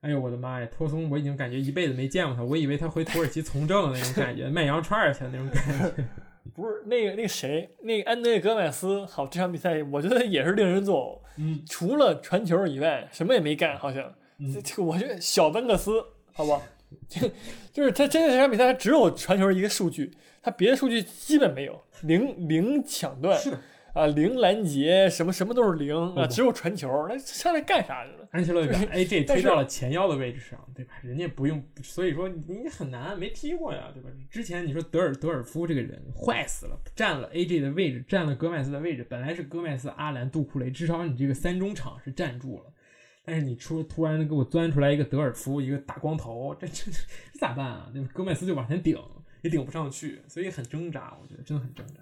哎呦我的妈呀！托松我已经感觉一辈子没见过他，我以为他回土耳其从政的那种感觉，卖羊串去的那种感觉。不是那个那个谁，那个安德烈戈麦斯，好，这场比赛我觉得也是令人作呕。嗯，除了传球以外，什么也没干，好像。这我觉得小班克斯，好吧，就 就是他真的这场比赛他只有传球一个数据。他别的数据基本没有，零零抢断，啊，零拦截，什么什么都是零啊，只有传球，那上来干啥去了？安切洛蒂把 AJ 推到了前腰的位置上，对吧？人家不用，所以说你很难，没踢过呀，对吧？之前你说德尔德尔夫这个人坏死了，占了 AJ 的位置，占了戈麦斯的位置，本来是戈麦斯、阿兰、杜库雷，至少你这个三中场是站住了，但是你出突然给我钻出来一个德尔夫，一个大光头，这这这咋办啊？对吧？戈麦斯就往前顶。也顶不上去，所以很挣扎，我觉得真的很挣扎。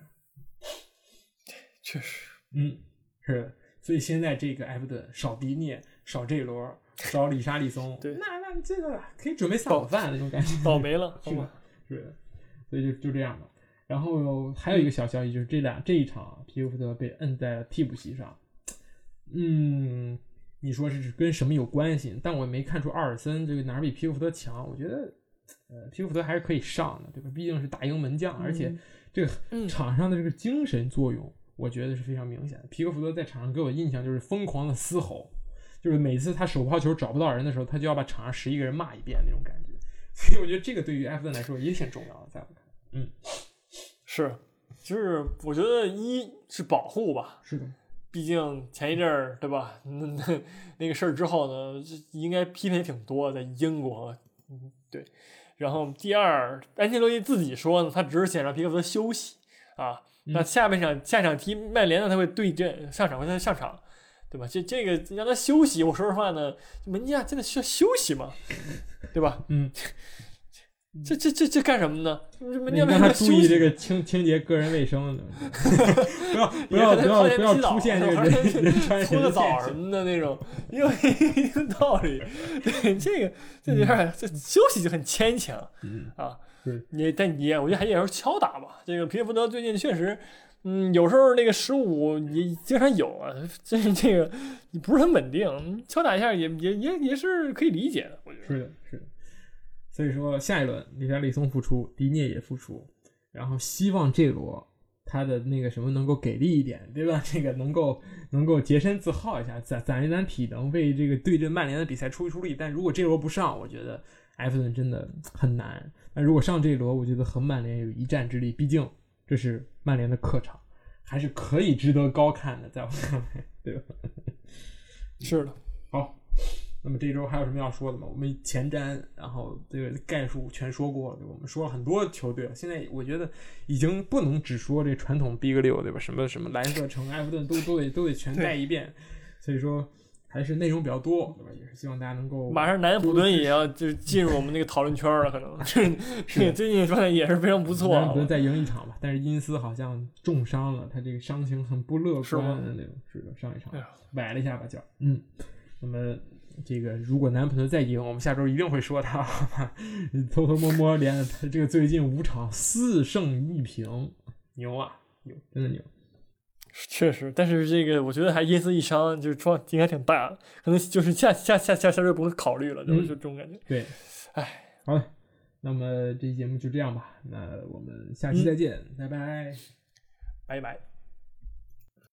确实，嗯，是。所以现在这个埃弗顿少迪涅，少这罗，少里沙利松，对，那那这个可以准备撒早饭那种感觉，倒霉了，是吧？是。所以就就这样吧。然后还有一个小消息，就是这俩这一场皮尤福德被摁在替补席上。嗯，你说是跟什么有关系？但我没看出阿尔森这个哪比皮克福德强，我觉得。呃，皮克福德还是可以上的，对吧？毕竟是大英门将，而且这个场上的这个精神作用，我觉得是非常明显的。皮克福德在场上给我印象就是疯狂的嘶吼，就是每次他手抛球找不到人的时候，他就要把场上十一个人骂一遍那种感觉。所以我觉得这个对于埃弗顿来说也挺重要的，在我看，嗯，是，就是我觉得一是保护吧，是的，毕竟前一阵儿对吧？那那那个事儿之后呢，应该批评也挺多，在英国，嗯，对。然后第二，安切洛蒂自己说呢，他只是想让皮克斯休息啊。那下半场下场踢曼联呢，他会对阵上场，会他上场，对吧？这这个让他休息，我说实话呢，门将真的需要休息吗？对吧？嗯。这这这这干什么呢？你让他注意这个清清洁个人卫生呢，不要不要不要不要出现这个人人穿搓个澡什么的那种，有一个道理。对这个这有点这休息就很牵强啊。你但你我觉得还有时候敲打吧。这个皮福德最近确实，嗯，有时候那个十五也经常有啊。这这个你不是很稳定，敲打一下也也也也是可以理解的。我觉得是的，是的。所以说，下一轮里加里松复出，迪涅也复出，然后希望这罗他的那个什么能够给力一点，对吧？这个能够能够洁身自好一下，攒攒一攒体能，为这个对阵曼联的比赛出一出力。但如果这罗不上，我觉得埃弗顿真的很难。但如果上这罗，我觉得和曼联有一战之力，毕竟这是曼联的客场，还是可以值得高看的，在我看来，对吧？是的，好。那么这周还有什么要说的吗？我们前瞻，然后这个概述全说过了，对吧？我们说了很多球队了，现在我觉得已经不能只说这传统 Big 六，对吧？什么什么蓝色城、埃弗顿都都得都得全带一遍。所以说，还是内容比较多，对吧？也是希望大家能够马上南安普顿也要就进入我们那个讨论圈了，可能是 最近状态也是非常不错。南安普顿再赢一场吧，但是因斯好像重伤了，他这个伤情很不乐观的那种，是的，上一场崴了一下把脚，嗯，那么。这个如果南普顿再赢，我们下周一定会说他，偷偷摸摸连他这个最近五场四胜一平，牛啊牛，真的牛。确实，但是这个我觉得还因私一伤，就是状应该挺大，可能就是下下下下下周不会考虑了，就是这种感觉。对，哎，好了，那么这期节目就这样吧，那我们下期再见，拜拜，拜拜。